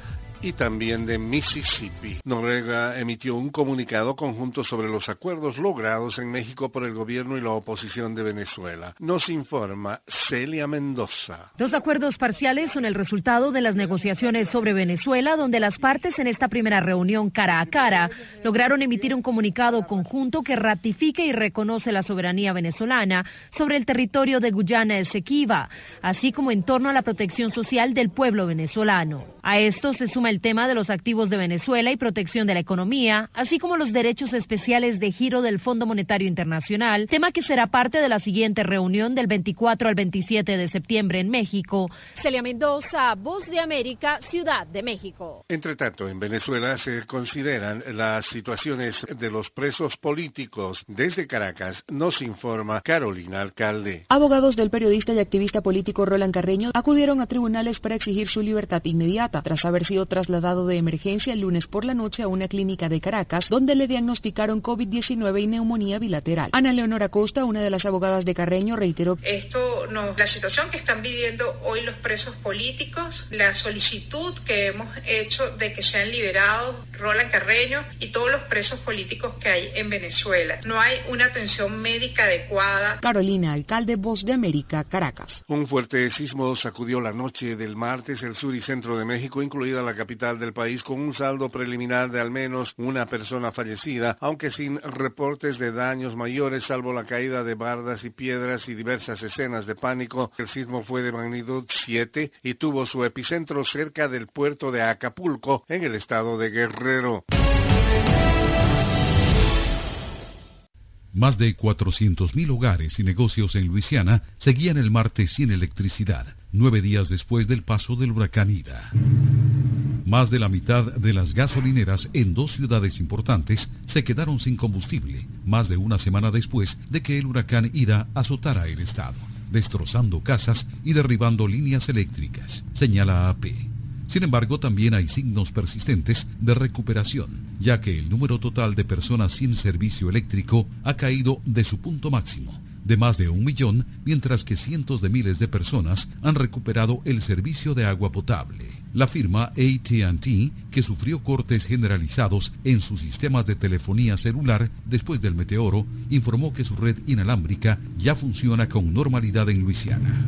Speaker 18: y también de Mississippi. Noruega emitió un comunicado conjunto sobre los acuerdos logrados en México por el gobierno y la oposición de Venezuela. Nos informa Celia Mendoza.
Speaker 19: Dos acuerdos parciales son el resultado de las negociaciones sobre Venezuela, donde las partes en esta primera reunión cara a cara lograron emitir un comunicado conjunto que ratifica y reconoce la soberanía venezolana sobre el territorio de Guyana Esequiba, así como en torno a la protección social del pueblo venezolano. A esto se suma el el tema de los activos de Venezuela y protección de la economía, así como los derechos especiales de giro del Fondo Monetario Internacional, tema que será parte de la siguiente reunión del 24 al 27 de septiembre en México.
Speaker 20: Celia Mendoza, Voz de América, Ciudad de México.
Speaker 18: Entre tanto, en Venezuela se consideran las situaciones de los presos políticos. Desde Caracas nos informa Carolina Alcalde.
Speaker 21: Abogados del periodista y activista político Roland Carreño acudieron a tribunales para exigir su libertad inmediata, tras haber sido trasladado de emergencia el lunes por la noche a una clínica de Caracas, donde le diagnosticaron COVID-19 y neumonía bilateral. Ana Leonora Costa, una de las abogadas de Carreño, reiteró
Speaker 22: esto no, la situación que están viviendo hoy los presos políticos, la solicitud que hemos hecho de que sean liberados Roland Carreño y todos los presos políticos que hay en Venezuela. No hay una atención médica adecuada.
Speaker 21: Carolina, alcalde Voz de América, Caracas.
Speaker 18: Un fuerte sismo sacudió la noche del martes el sur y centro de México, incluida la capital del país, con un saldo preliminar de al menos una persona fallecida, aunque sin reportes de daños mayores, salvo la caída de bardas y piedras y diversas escenas de pánico. El sismo fue de magnitud 7 y tuvo su epicentro cerca del puerto de Acapulco, en el estado de Guerrero.
Speaker 7: Más de 400.000 hogares y negocios en Luisiana seguían el martes sin electricidad, nueve días después del paso del huracán Ida. Más de la mitad de las gasolineras en dos ciudades importantes se quedaron sin combustible, más de una semana después de que el huracán Ida azotara el estado, destrozando casas y derribando líneas eléctricas, señala AP. Sin embargo, también hay signos persistentes de recuperación, ya que el número total de personas sin servicio eléctrico ha caído de su punto máximo, de más de un millón, mientras que cientos de miles de personas han recuperado el servicio de agua potable. La firma ATT, que sufrió cortes generalizados en sus sistemas de telefonía celular después del meteoro, informó que su red inalámbrica ya funciona con normalidad en Luisiana.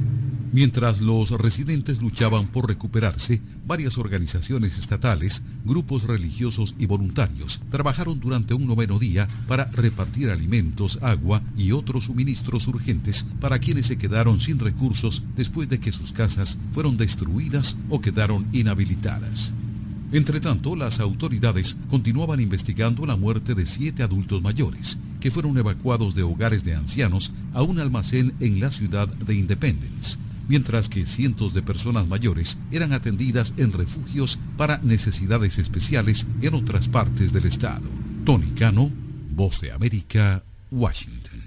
Speaker 7: Mientras los residentes luchaban por recuperarse, varias organizaciones estatales, grupos religiosos y voluntarios trabajaron durante un noveno día para repartir alimentos, agua y otros suministros urgentes para quienes se quedaron sin recursos después de que sus casas fueron destruidas o quedaron inhabilitadas. Entre tanto, las autoridades continuaban investigando la muerte de siete adultos mayores, que fueron evacuados de hogares de ancianos a un almacén en la ciudad de Independence mientras que cientos de personas mayores eran atendidas en refugios para necesidades especiales en otras partes del estado. Tony Cano, Voz de América, Washington.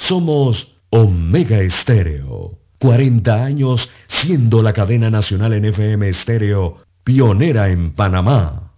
Speaker 3: Somos Omega Stereo. 40 años siendo la cadena nacional en FM Stereo, pionera en Panamá.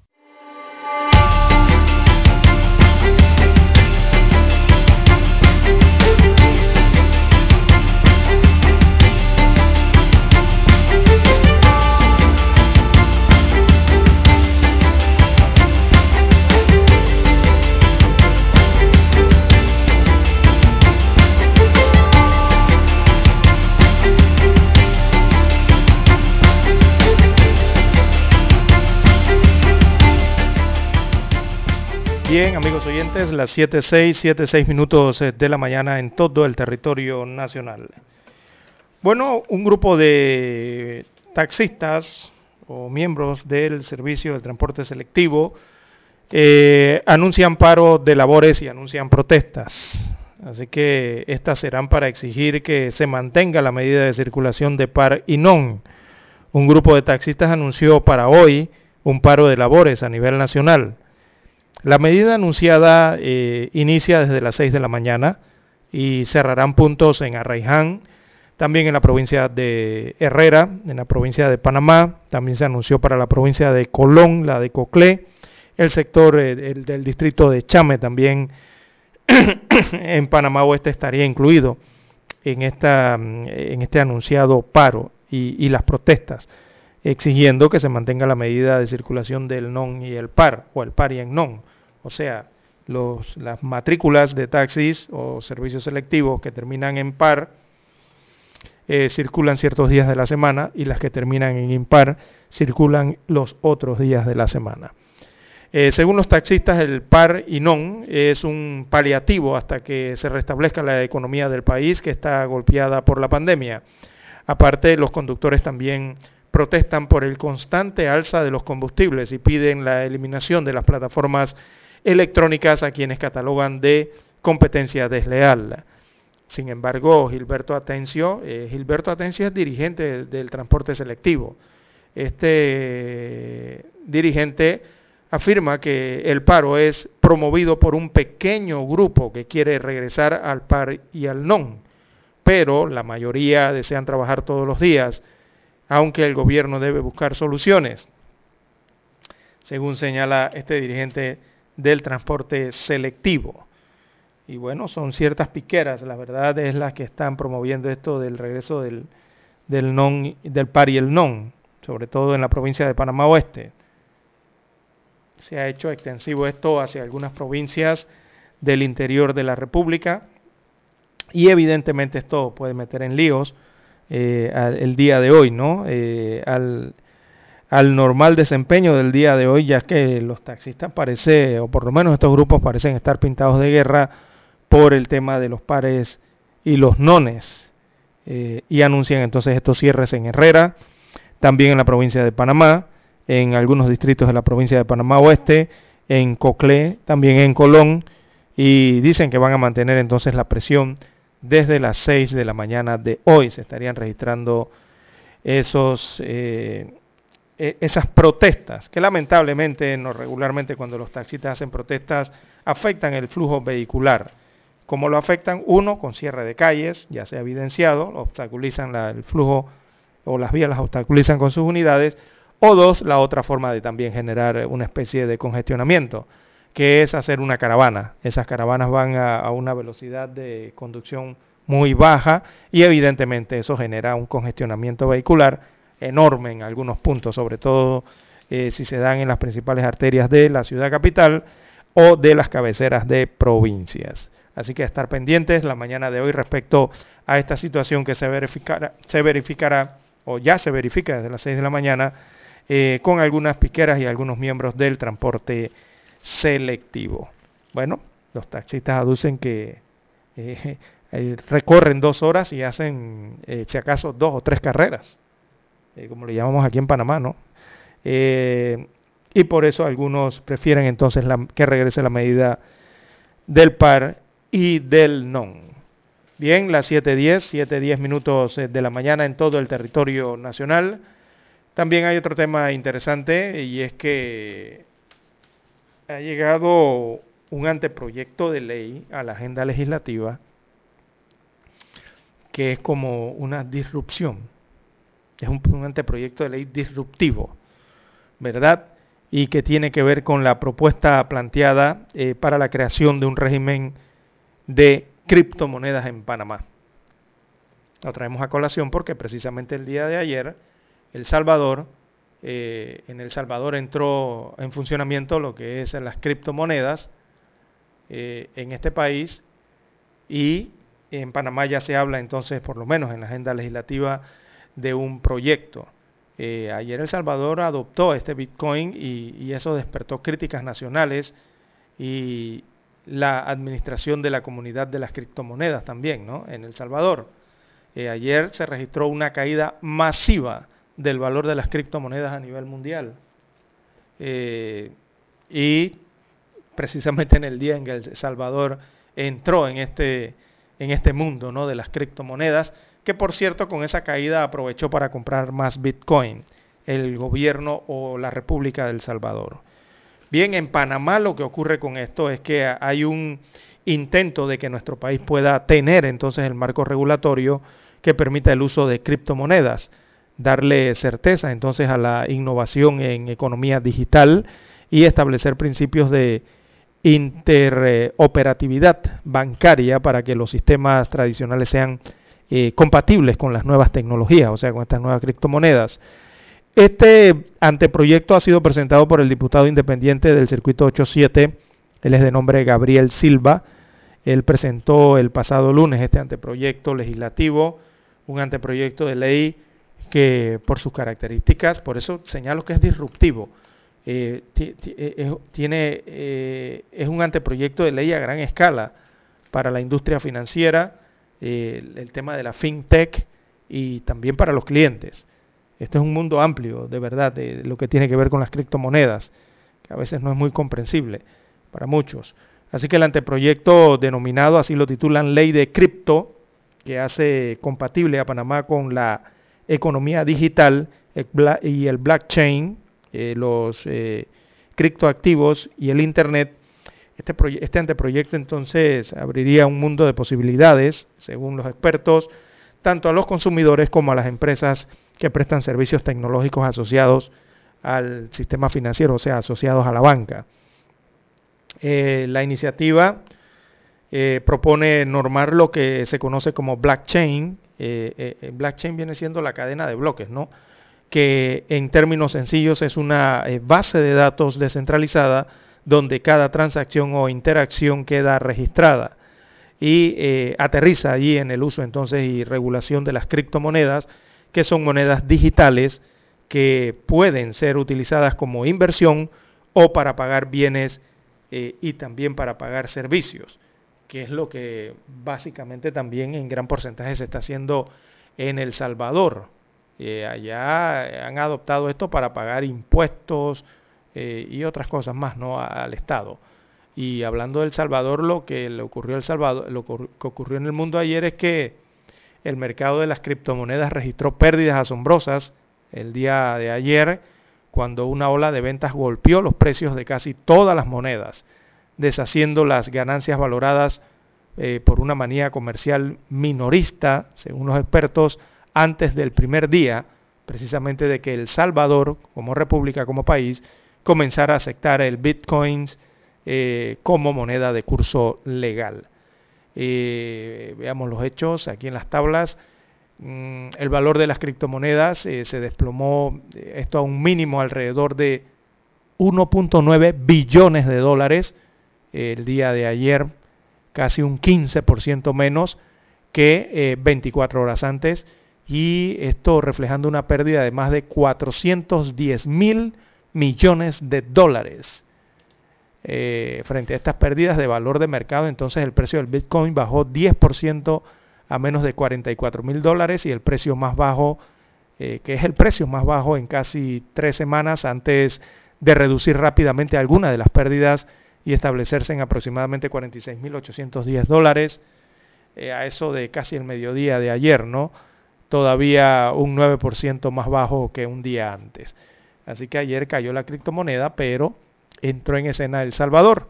Speaker 1: Amigos oyentes, las 7.6, 7.6 minutos eh, de la mañana en todo el territorio nacional. Bueno, un grupo de taxistas o miembros del servicio de transporte selectivo eh, anuncian paro de labores y anuncian protestas. Así que estas serán para exigir que se mantenga la medida de circulación de par y non. Un grupo de taxistas anunció para hoy un paro de labores a nivel nacional. La medida anunciada eh, inicia desde las 6 de la mañana y cerrarán puntos en Arraiján, también en la provincia de Herrera, en la provincia de Panamá, también se anunció para la provincia de Colón, la de Coclé, el sector eh, del distrito de Chame también en Panamá Oeste estaría incluido en, esta, este anunciado paro y las protestas exigiendo que se mantenga la medida de circulación del non y el par, o el par y el non. O sea, los, las matrículas de taxis o servicios selectivos que terminan en par eh, circulan ciertos días de la semana y las que terminan en impar circulan los otros días de la semana. Eh, según los taxistas, el par y non es un paliativo hasta que se restablezca la economía del país que está golpeada por la pandemia. Aparte, los conductores también protestan por el constante alza de los combustibles y piden la eliminación de las plataformas electrónicas a quienes catalogan de competencia desleal. Sin embargo, Gilberto Atencio, eh, Gilberto Atencio es dirigente del transporte selectivo. Este dirigente afirma que el paro es promovido por un pequeño grupo que quiere regresar al par y al non, pero la mayoría desean trabajar todos los días, aunque el gobierno debe buscar soluciones, según señala este dirigente del transporte selectivo. Y bueno, son ciertas piqueras, la verdad es las que están promoviendo esto del regreso del, del, non, del par y el non, sobre todo en la provincia de Panamá Oeste se ha hecho extensivo esto hacia algunas provincias del interior de la República y evidentemente esto puede meter en líos eh, el día de hoy, ¿no? Eh, al, al, normal desempeño del día de hoy, ya que los taxistas parece, o por lo menos estos grupos parecen estar pintados de guerra por el tema de los pares y los nones. Eh, y anuncian entonces estos cierres en Herrera, también en la provincia de Panamá, en algunos distritos de la provincia de Panamá Oeste, en Coclé, también en Colón, y dicen que van a mantener entonces la presión desde las 6 de la mañana de hoy. Se estarían registrando esos, eh, e, esas protestas, que lamentablemente, no regularmente cuando los taxistas hacen protestas, afectan el flujo vehicular. ¿Cómo lo afectan? Uno, con cierre de calles, ya se ha evidenciado, obstaculizan el flujo o las vías las obstaculizan con sus unidades, o dos, la otra forma de también generar una especie de congestionamiento, que es hacer una caravana. Esas caravanas van a, una velocidad de conducción muy baja y evidentemente eso genera un congestionamiento vehicular enorme en algunos puntos, sobre todo eh, si se dan en las principales arterias de la ciudad capital o de las cabeceras de provincias. Así que estar pendientes la mañana de hoy respecto a esta situación que se verificará, se verificará o ya se verifica desde las 6 de la mañana eh, con algunas piqueras y algunos miembros del transporte selectivo. Bueno, los taxistas aducen que eh, eh, recorren dos horas y hacen, si acaso, dos o tres carreras, como le llamamos aquí en Panamá, ¿no? y por eso algunos prefieren entonces que regrese la medida del par y del non. Bien, las 7.10, 7.10 minutos de la mañana en todo el territorio nacional. También hay otro tema interesante y es que ha llegado un anteproyecto de ley a la agenda legislativa que es como una disrupción. Es un, anteproyecto de ley disruptivo, ¿verdad? Y que tiene que ver con la propuesta planteada eh, para la creación de un régimen de criptomonedas en Panamá. Lo traemos a colación porque precisamente el día de ayer el Salvador, eh, en El Salvador entró en funcionamiento lo que es las criptomonedas eh, en este país y en Panamá ya se habla entonces, por lo menos en la agenda legislativa, de un proyecto. Eh, ayer El Salvador adoptó este Bitcoin y, y, eso despertó críticas nacionales y la administración de la comunidad de las criptomonedas también, ¿no? En El Salvador. ayer se registró una caída masiva del valor de las criptomonedas a nivel mundial. Eh, y precisamente en el día en que El Salvador entró en este, en este mundo ¿no? de las criptomonedas, que por cierto con esa caída aprovechó para comprar más Bitcoin el gobierno o la República del Salvador. Bien, en Panamá lo que ocurre con esto es que hay un intento de que nuestro país pueda tener entonces el marco regulatorio que permita el uso de criptomonedas darle certeza entonces a la innovación en economía digital y establecer principios de interoperatividad bancaria para que los sistemas tradicionales sean eh, compatibles con las nuevas tecnologías, o sea, con estas nuevas criptomonedas. Este anteproyecto ha sido presentado por el diputado independiente del circuito 87, él es de nombre Gabriel Silva. Él presentó el pasado lunes este anteproyecto legislativo, un anteproyecto de ley que por sus características, por eso señalo que es disruptivo, eh, eh, tiene, eh, es un anteproyecto de ley a gran escala para la industria financiera, el tema de la fintech y también para los clientes. Este es un mundo amplio, de verdad, de lo que tiene que ver con las criptomonedas, que a veces no es muy comprensible para muchos. Así que el anteproyecto denominado, así lo titulan, Ley de Cripto, que hace compatible a Panamá con la economía digital y el blockchain, eh, los eh, criptoactivos y el Internet, este, este anteproyecto entonces abriría un mundo de posibilidades, según los expertos, tanto a los consumidores como a las empresas que prestan servicios tecnológicos asociados al sistema financiero, o sea, asociados a la banca. Eh, la iniciativa propone normar lo que se conoce como blockchain. Blockchain viene siendo la cadena de bloques, ¿no? que en términos sencillos es una eh, base de datos descentralizada donde cada transacción o interacción queda registrada y eh, aterriza allí en el uso entonces y regulación de las criptomonedas, que son monedas digitales que pueden ser utilizadas como inversión o para pagar bienes eh, y también para pagar servicios, que es lo que básicamente también en gran porcentaje se está haciendo en El Salvador eh, allá han adoptado esto para pagar impuestos eh, y otras cosas más ¿no? al Estado. Y hablando de El Salvador, lo que le ocurrió El Salvador, lo que ocurrió en el mundo ayer es que el mercado de las criptomonedas registró pérdidas asombrosas el día de ayer, cuando una ola de ventas golpeó los precios de casi todas las monedas, deshaciendo las ganancias valoradas eh, por una manía comercial minorista, según los expertos, antes del primer día, precisamente de que El Salvador, como república, como país, comenzara a aceptar el Bitcoin eh, como moneda de curso legal. Eh, veamos los hechos aquí en las tablas. Mm, el valor de las criptomonedas se desplomó esto a un mínimo alrededor de 1.9 billones de dólares el día de ayer, casi un 15% menos que 24 horas antes y esto reflejando una pérdida de más de 410 mil millones de dólares. Eh, frente a estas pérdidas de valor de mercado, entonces el precio del Bitcoin bajó 10% a menos de 44 mil dólares y el precio más bajo, eh, que es el precio más bajo en casi tres semanas antes de reducir rápidamente alguna de las pérdidas y establecerse en aproximadamente 46.810 dólares, eh, a eso de casi el mediodía de ayer, ¿no? todavía un 9% más bajo que un día antes. Así que ayer cayó la criptomoneda, pero entró en escena El Salvador.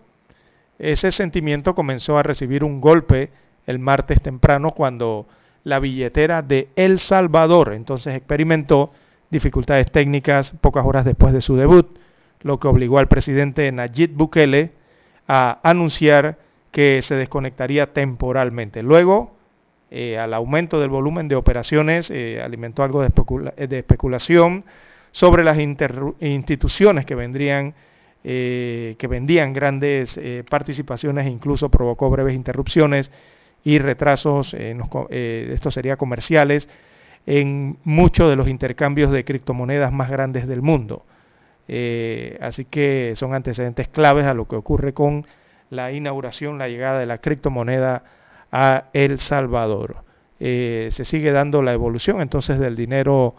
Speaker 1: Ese sentimiento comenzó a recibir un golpe el martes temprano cuando la billetera de El Salvador entonces experimentó dificultades técnicas pocas horas después de su debut, lo que obligó al presidente Nayib Bukele a anunciar que se desconectaría temporalmente. Luego, eh, al aumento del volumen de operaciones, eh, alimentó algo de, especulación sobre las instituciones que vendrían, eh, que vendían grandes participaciones e incluso provocó breves interrupciones y retrasos, esto sería comerciales, en muchos de los intercambios de criptomonedas más grandes del mundo. Así que son antecedentes claves a lo que ocurre con la inauguración, la llegada de la criptomoneda a El Salvador. Eh, se sigue dando la evolución entonces del dinero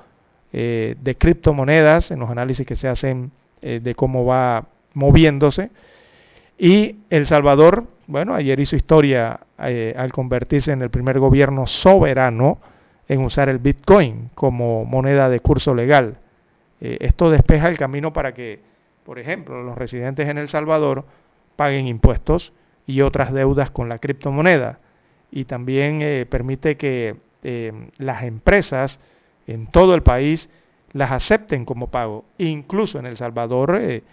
Speaker 1: eh, de criptomonedas en los análisis que se hacen eh, de cómo va moviéndose. Y El Salvador, bueno, ayer hizo historia al convertirse en el primer gobierno soberano en usar el Bitcoin como moneda de curso legal. Esto despeja el camino para que, por ejemplo, los residentes en El Salvador paguen impuestos y otras deudas con la criptomoneda y también eh, permite que eh, las empresas en todo el país las acepten como pago. Incluso en El Salvador eh,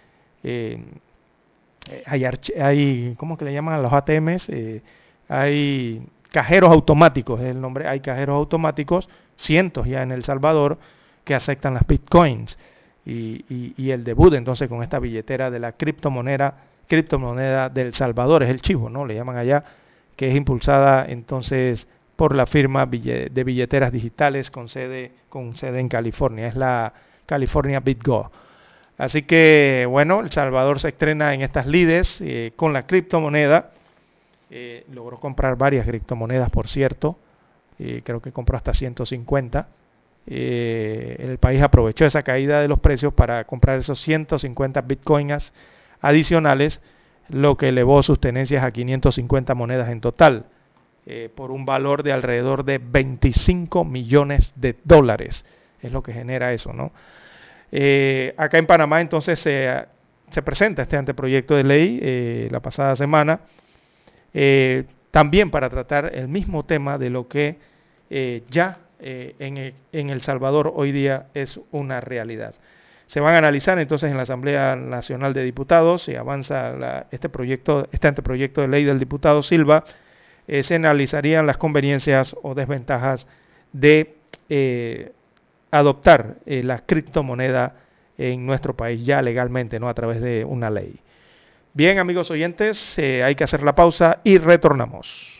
Speaker 1: hay, hay, ¿cómo que le llaman a los ATMs? hay cajeros automáticos, es el nombre, hay cajeros automáticos, cientos ya en El Salvador, que aceptan las bitcoins y, el debut entonces con esta billetera de la criptomoneda, criptomoneda del Salvador, es el chivo, ¿no? Le llaman allá, que es impulsada entonces por la firma de billeteras digitales con sede, con sede en California, es la California BitGo. Así que bueno, El Salvador se estrena en estas lides eh, con la criptomoneda. Eh, logró comprar varias criptomonedas, por cierto. Eh, creo que compró hasta 150 eh, el país aprovechó esa caída de los precios para comprar esos 150 bitcoins adicionales, lo que elevó sus tenencias a 550 monedas en total, eh, por un valor de alrededor de 25 millones de dólares. Es lo que genera eso, ¿no? Eh, acá en Panamá entonces se, se, presenta este anteproyecto de ley la pasada semana, también para tratar el mismo tema de lo que ya eh, en, el, Salvador hoy día es una realidad. Se van a analizar entonces en la Asamblea Nacional de Diputados, si avanza este proyecto, este anteproyecto de ley del diputado Silva, eh, se analizarían las conveniencias o desventajas de eh, adoptar la criptomoneda en nuestro país ya legalmente, no a través de una ley. Bien, amigos oyentes, hay que hacer la pausa y retornamos.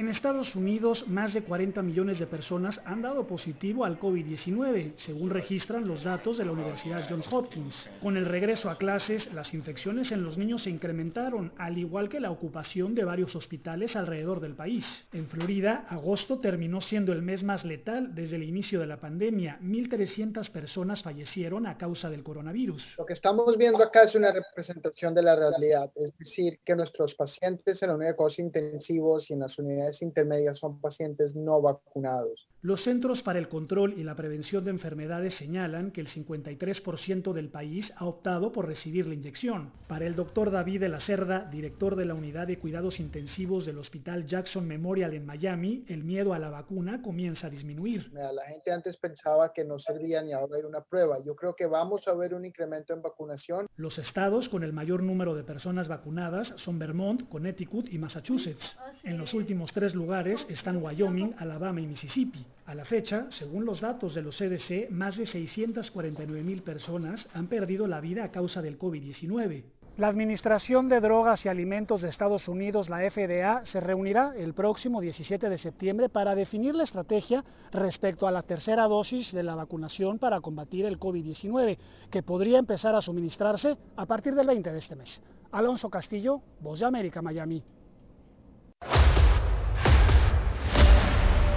Speaker 23: En Estados Unidos, más de 40 millones de personas han dado positivo al COVID-19, según registran los datos de la Universidad Johns Hopkins. Con el regreso a clases, las infecciones en los niños se incrementaron, al igual que la ocupación de varios hospitales alrededor del país. En Florida, agosto terminó siendo el mes más letal desde el inicio de la pandemia. 1.300 personas fallecieron a causa del coronavirus.
Speaker 24: Lo que estamos viendo acá es una representación de la realidad, es decir, que nuestros pacientes en los cuidados intensivos y en las unidades intermedias son pacientes no vacunados.
Speaker 23: Los Centros para el Control y la Prevención de Enfermedades señalan que el 53% del país ha optado por recibir la inyección. Para el doctor David de la Cerda, director de la Unidad de Cuidados Intensivos del Hospital Jackson Memorial en Miami, el miedo a la vacuna comienza a disminuir.
Speaker 24: La gente antes pensaba que no servían y ahora hay una prueba. Yo creo que vamos a ver un incremento en vacunación.
Speaker 23: Los estados con el mayor número de personas vacunadas son Vermont, Connecticut y Massachusetts. En los últimos tres lugares están Wyoming, Alabama y Mississippi. A la fecha, según los datos de los CDC, más de 649 mil personas han perdido la vida a causa del COVID-19. La Administración de Drogas y Alimentos de Estados Unidos, la FDA, se reunirá el próximo 17 de septiembre para definir la estrategia respecto a la tercera dosis de la vacunación para combatir el COVID-19, que podría empezar a suministrarse a partir del 20 de este mes. Alonso Castillo, Voz de América, Miami.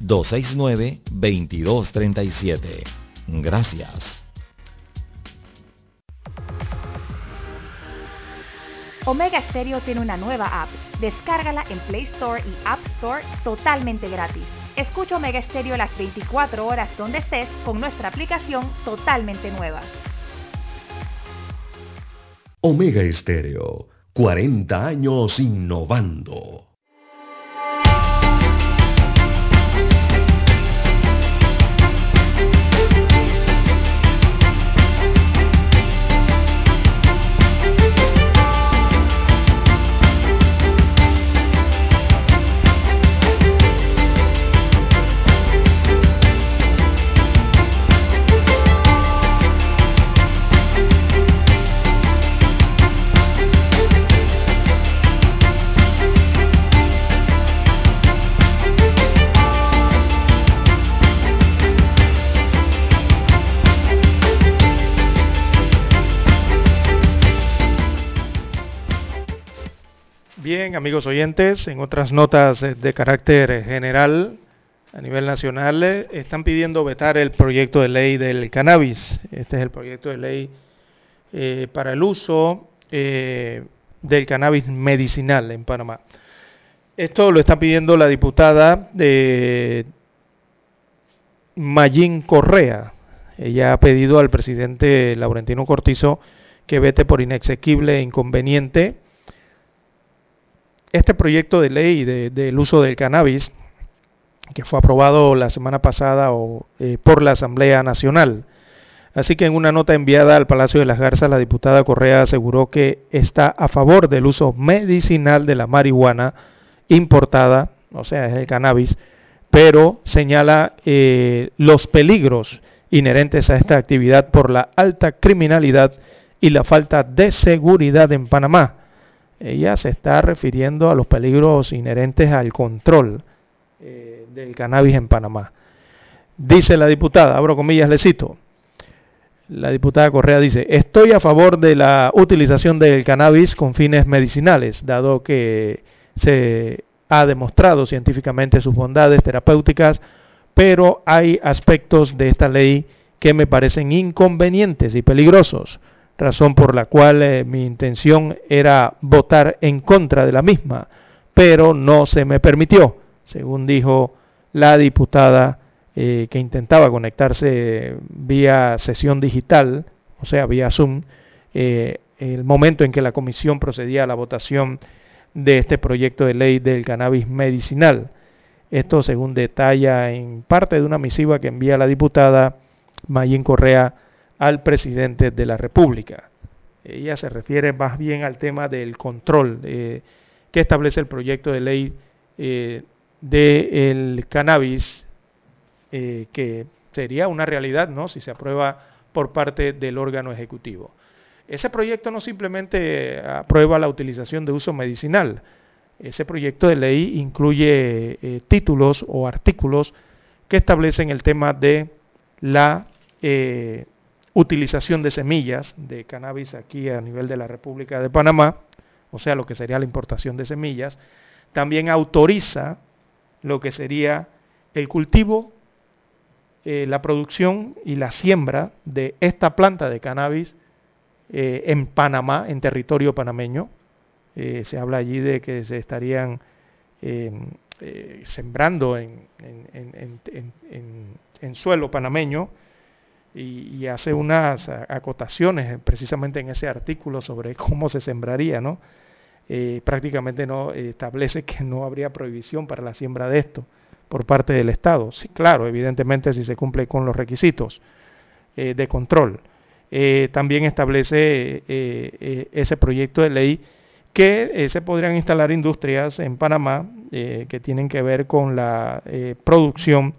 Speaker 4: 269-2237. Gracias.
Speaker 2: Omega Stereo tiene una nueva app. Descárgala en Play Store y App Store totalmente gratis. Escucha Omega Stereo las 24 horas donde estés con nuestra aplicación totalmente nueva.
Speaker 3: Omega Stereo, 40 años innovando.
Speaker 1: Bien, amigos oyentes, en otras notas de carácter general, a nivel nacional eh, están pidiendo vetar el proyecto de ley del cannabis. Este es el proyecto de ley eh, para el uso eh, del cannabis medicinal en Panamá. Esto lo está pidiendo la diputada de Mayín Correa. Ella ha pedido al presidente Laurentino Cortizo que vete por inexequible e inconveniente este proyecto de ley del uso del cannabis que fue aprobado la semana pasada o, eh, por la Asamblea Nacional. Así que en una nota enviada al Palacio de las Garzas, la diputada Correa aseguró que está a favor del uso medicinal de la marihuana importada, o sea, es el cannabis, pero señala eh, los peligros inherentes a esta actividad por la alta criminalidad y la falta de seguridad en Panamá. Ella se está refiriendo a los peligros inherentes al control eh, del cannabis en Panamá. Dice la diputada, abro comillas, le cito. La diputada Correa dice, estoy a favor de la utilización del cannabis con fines medicinales, dado que se ha demostrado científicamente sus bondades terapéuticas, pero hay aspectos de esta ley que me parecen inconvenientes y peligrosos, razón por la cual eh, mi intención era votar en contra de la misma, pero no se me permitió según dijo la diputada eh, que intentaba conectarse vía sesión digital, o sea, vía Zoom, eh, el momento en que la comisión procedía a la votación de este proyecto de ley del cannabis medicinal. Esto según detalla en parte de una misiva que envía la diputada Mayín Correa al presidente de la República. Ella se refiere más bien al tema del control eh, que establece el proyecto de ley del cannabis, eh, que sería una realidad, ¿no? Si se aprueba por parte del órgano ejecutivo. Ese proyecto no simplemente aprueba la utilización de uso medicinal, ese proyecto de ley incluye eh, títulos o artículos que establecen el tema de la eh, utilización de semillas de cannabis aquí a nivel de la República de Panamá, o sea, lo que sería la importación de semillas. También autoriza lo que sería el cultivo, eh, la producción y la siembra de esta planta de cannabis eh, en Panamá, en territorio panameño. Eh, se habla allí de que se estarían sembrando en, en, suelo panameño y, y, hace unas acotaciones precisamente en ese artículo sobre cómo se sembraría, ¿no? Eh, prácticamente no eh, establece que no habría prohibición para la siembra de esto por parte del Estado. Sí, claro, evidentemente si se cumple con los requisitos eh, de control. también establece ese proyecto de ley que se podrían instalar industrias en Panamá que tienen que ver con la producción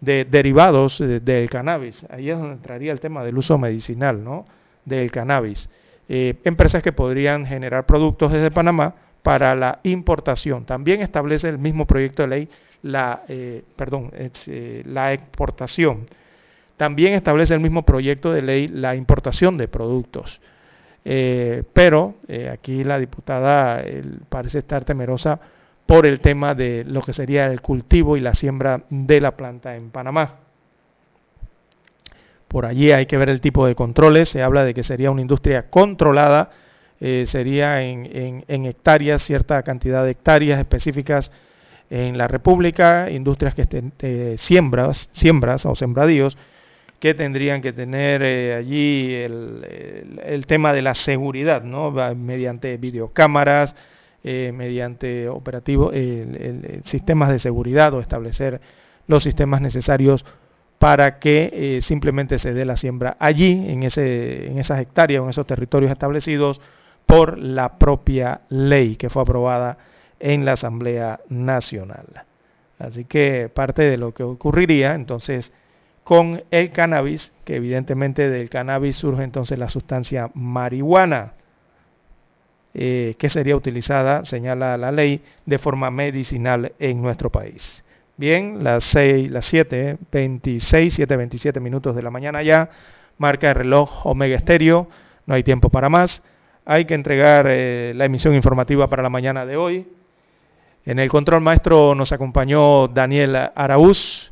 Speaker 1: de derivados del cannabis. Ahí es donde entraría el tema del uso medicinal ¿no? del cannabis. Eh, empresas que podrían generar productos desde Panamá para la importación. También establece el mismo proyecto de ley la, eh, perdón, eh, la exportación. También establece el mismo proyecto de ley la importación de productos. pero aquí la diputada parece estar temerosa por el tema de lo que sería el cultivo y la siembra de la planta en Panamá. Por allí hay que ver el tipo de controles. Se habla de que sería una industria controlada, eh, sería en, hectáreas, cierta cantidad de hectáreas específicas en la República, industrias que estén eh, siembras, siembras o sembradíos que tendrían que tener eh, allí el, tema de la seguridad, ¿no? mediante videocámaras, mediante operativos, sistemas de seguridad o establecer los sistemas necesarios para que eh, simplemente se dé la siembra allí, en, ese, en esas hectáreas, en esos territorios establecidos por la propia ley que fue aprobada en la Asamblea Nacional. Así que parte de lo que ocurriría entonces con el cannabis, que evidentemente del cannabis surge entonces la sustancia marihuana, eh, que sería utilizada, señala la ley, de forma medicinal en nuestro país. Bien, las 6, las 7, 26, 7, 27 minutos de la mañana ya. Marca el reloj Omega Estéreo. No hay tiempo para más. hay que entregar eh, la emisión informativa para la mañana de hoy. En el control maestro nos acompañó Daniel Araúz,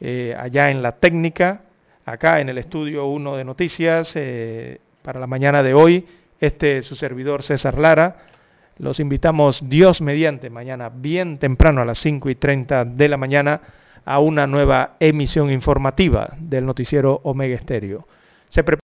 Speaker 1: eh, allá en la técnica, acá en el estudio 1 de noticias, para la mañana de hoy. Este es su servidor César Lara. Los invitamos Dios mediante mañana bien temprano a las 5 y 30 de la mañana a una nueva emisión informativa del noticiero Omega Estéreo. Se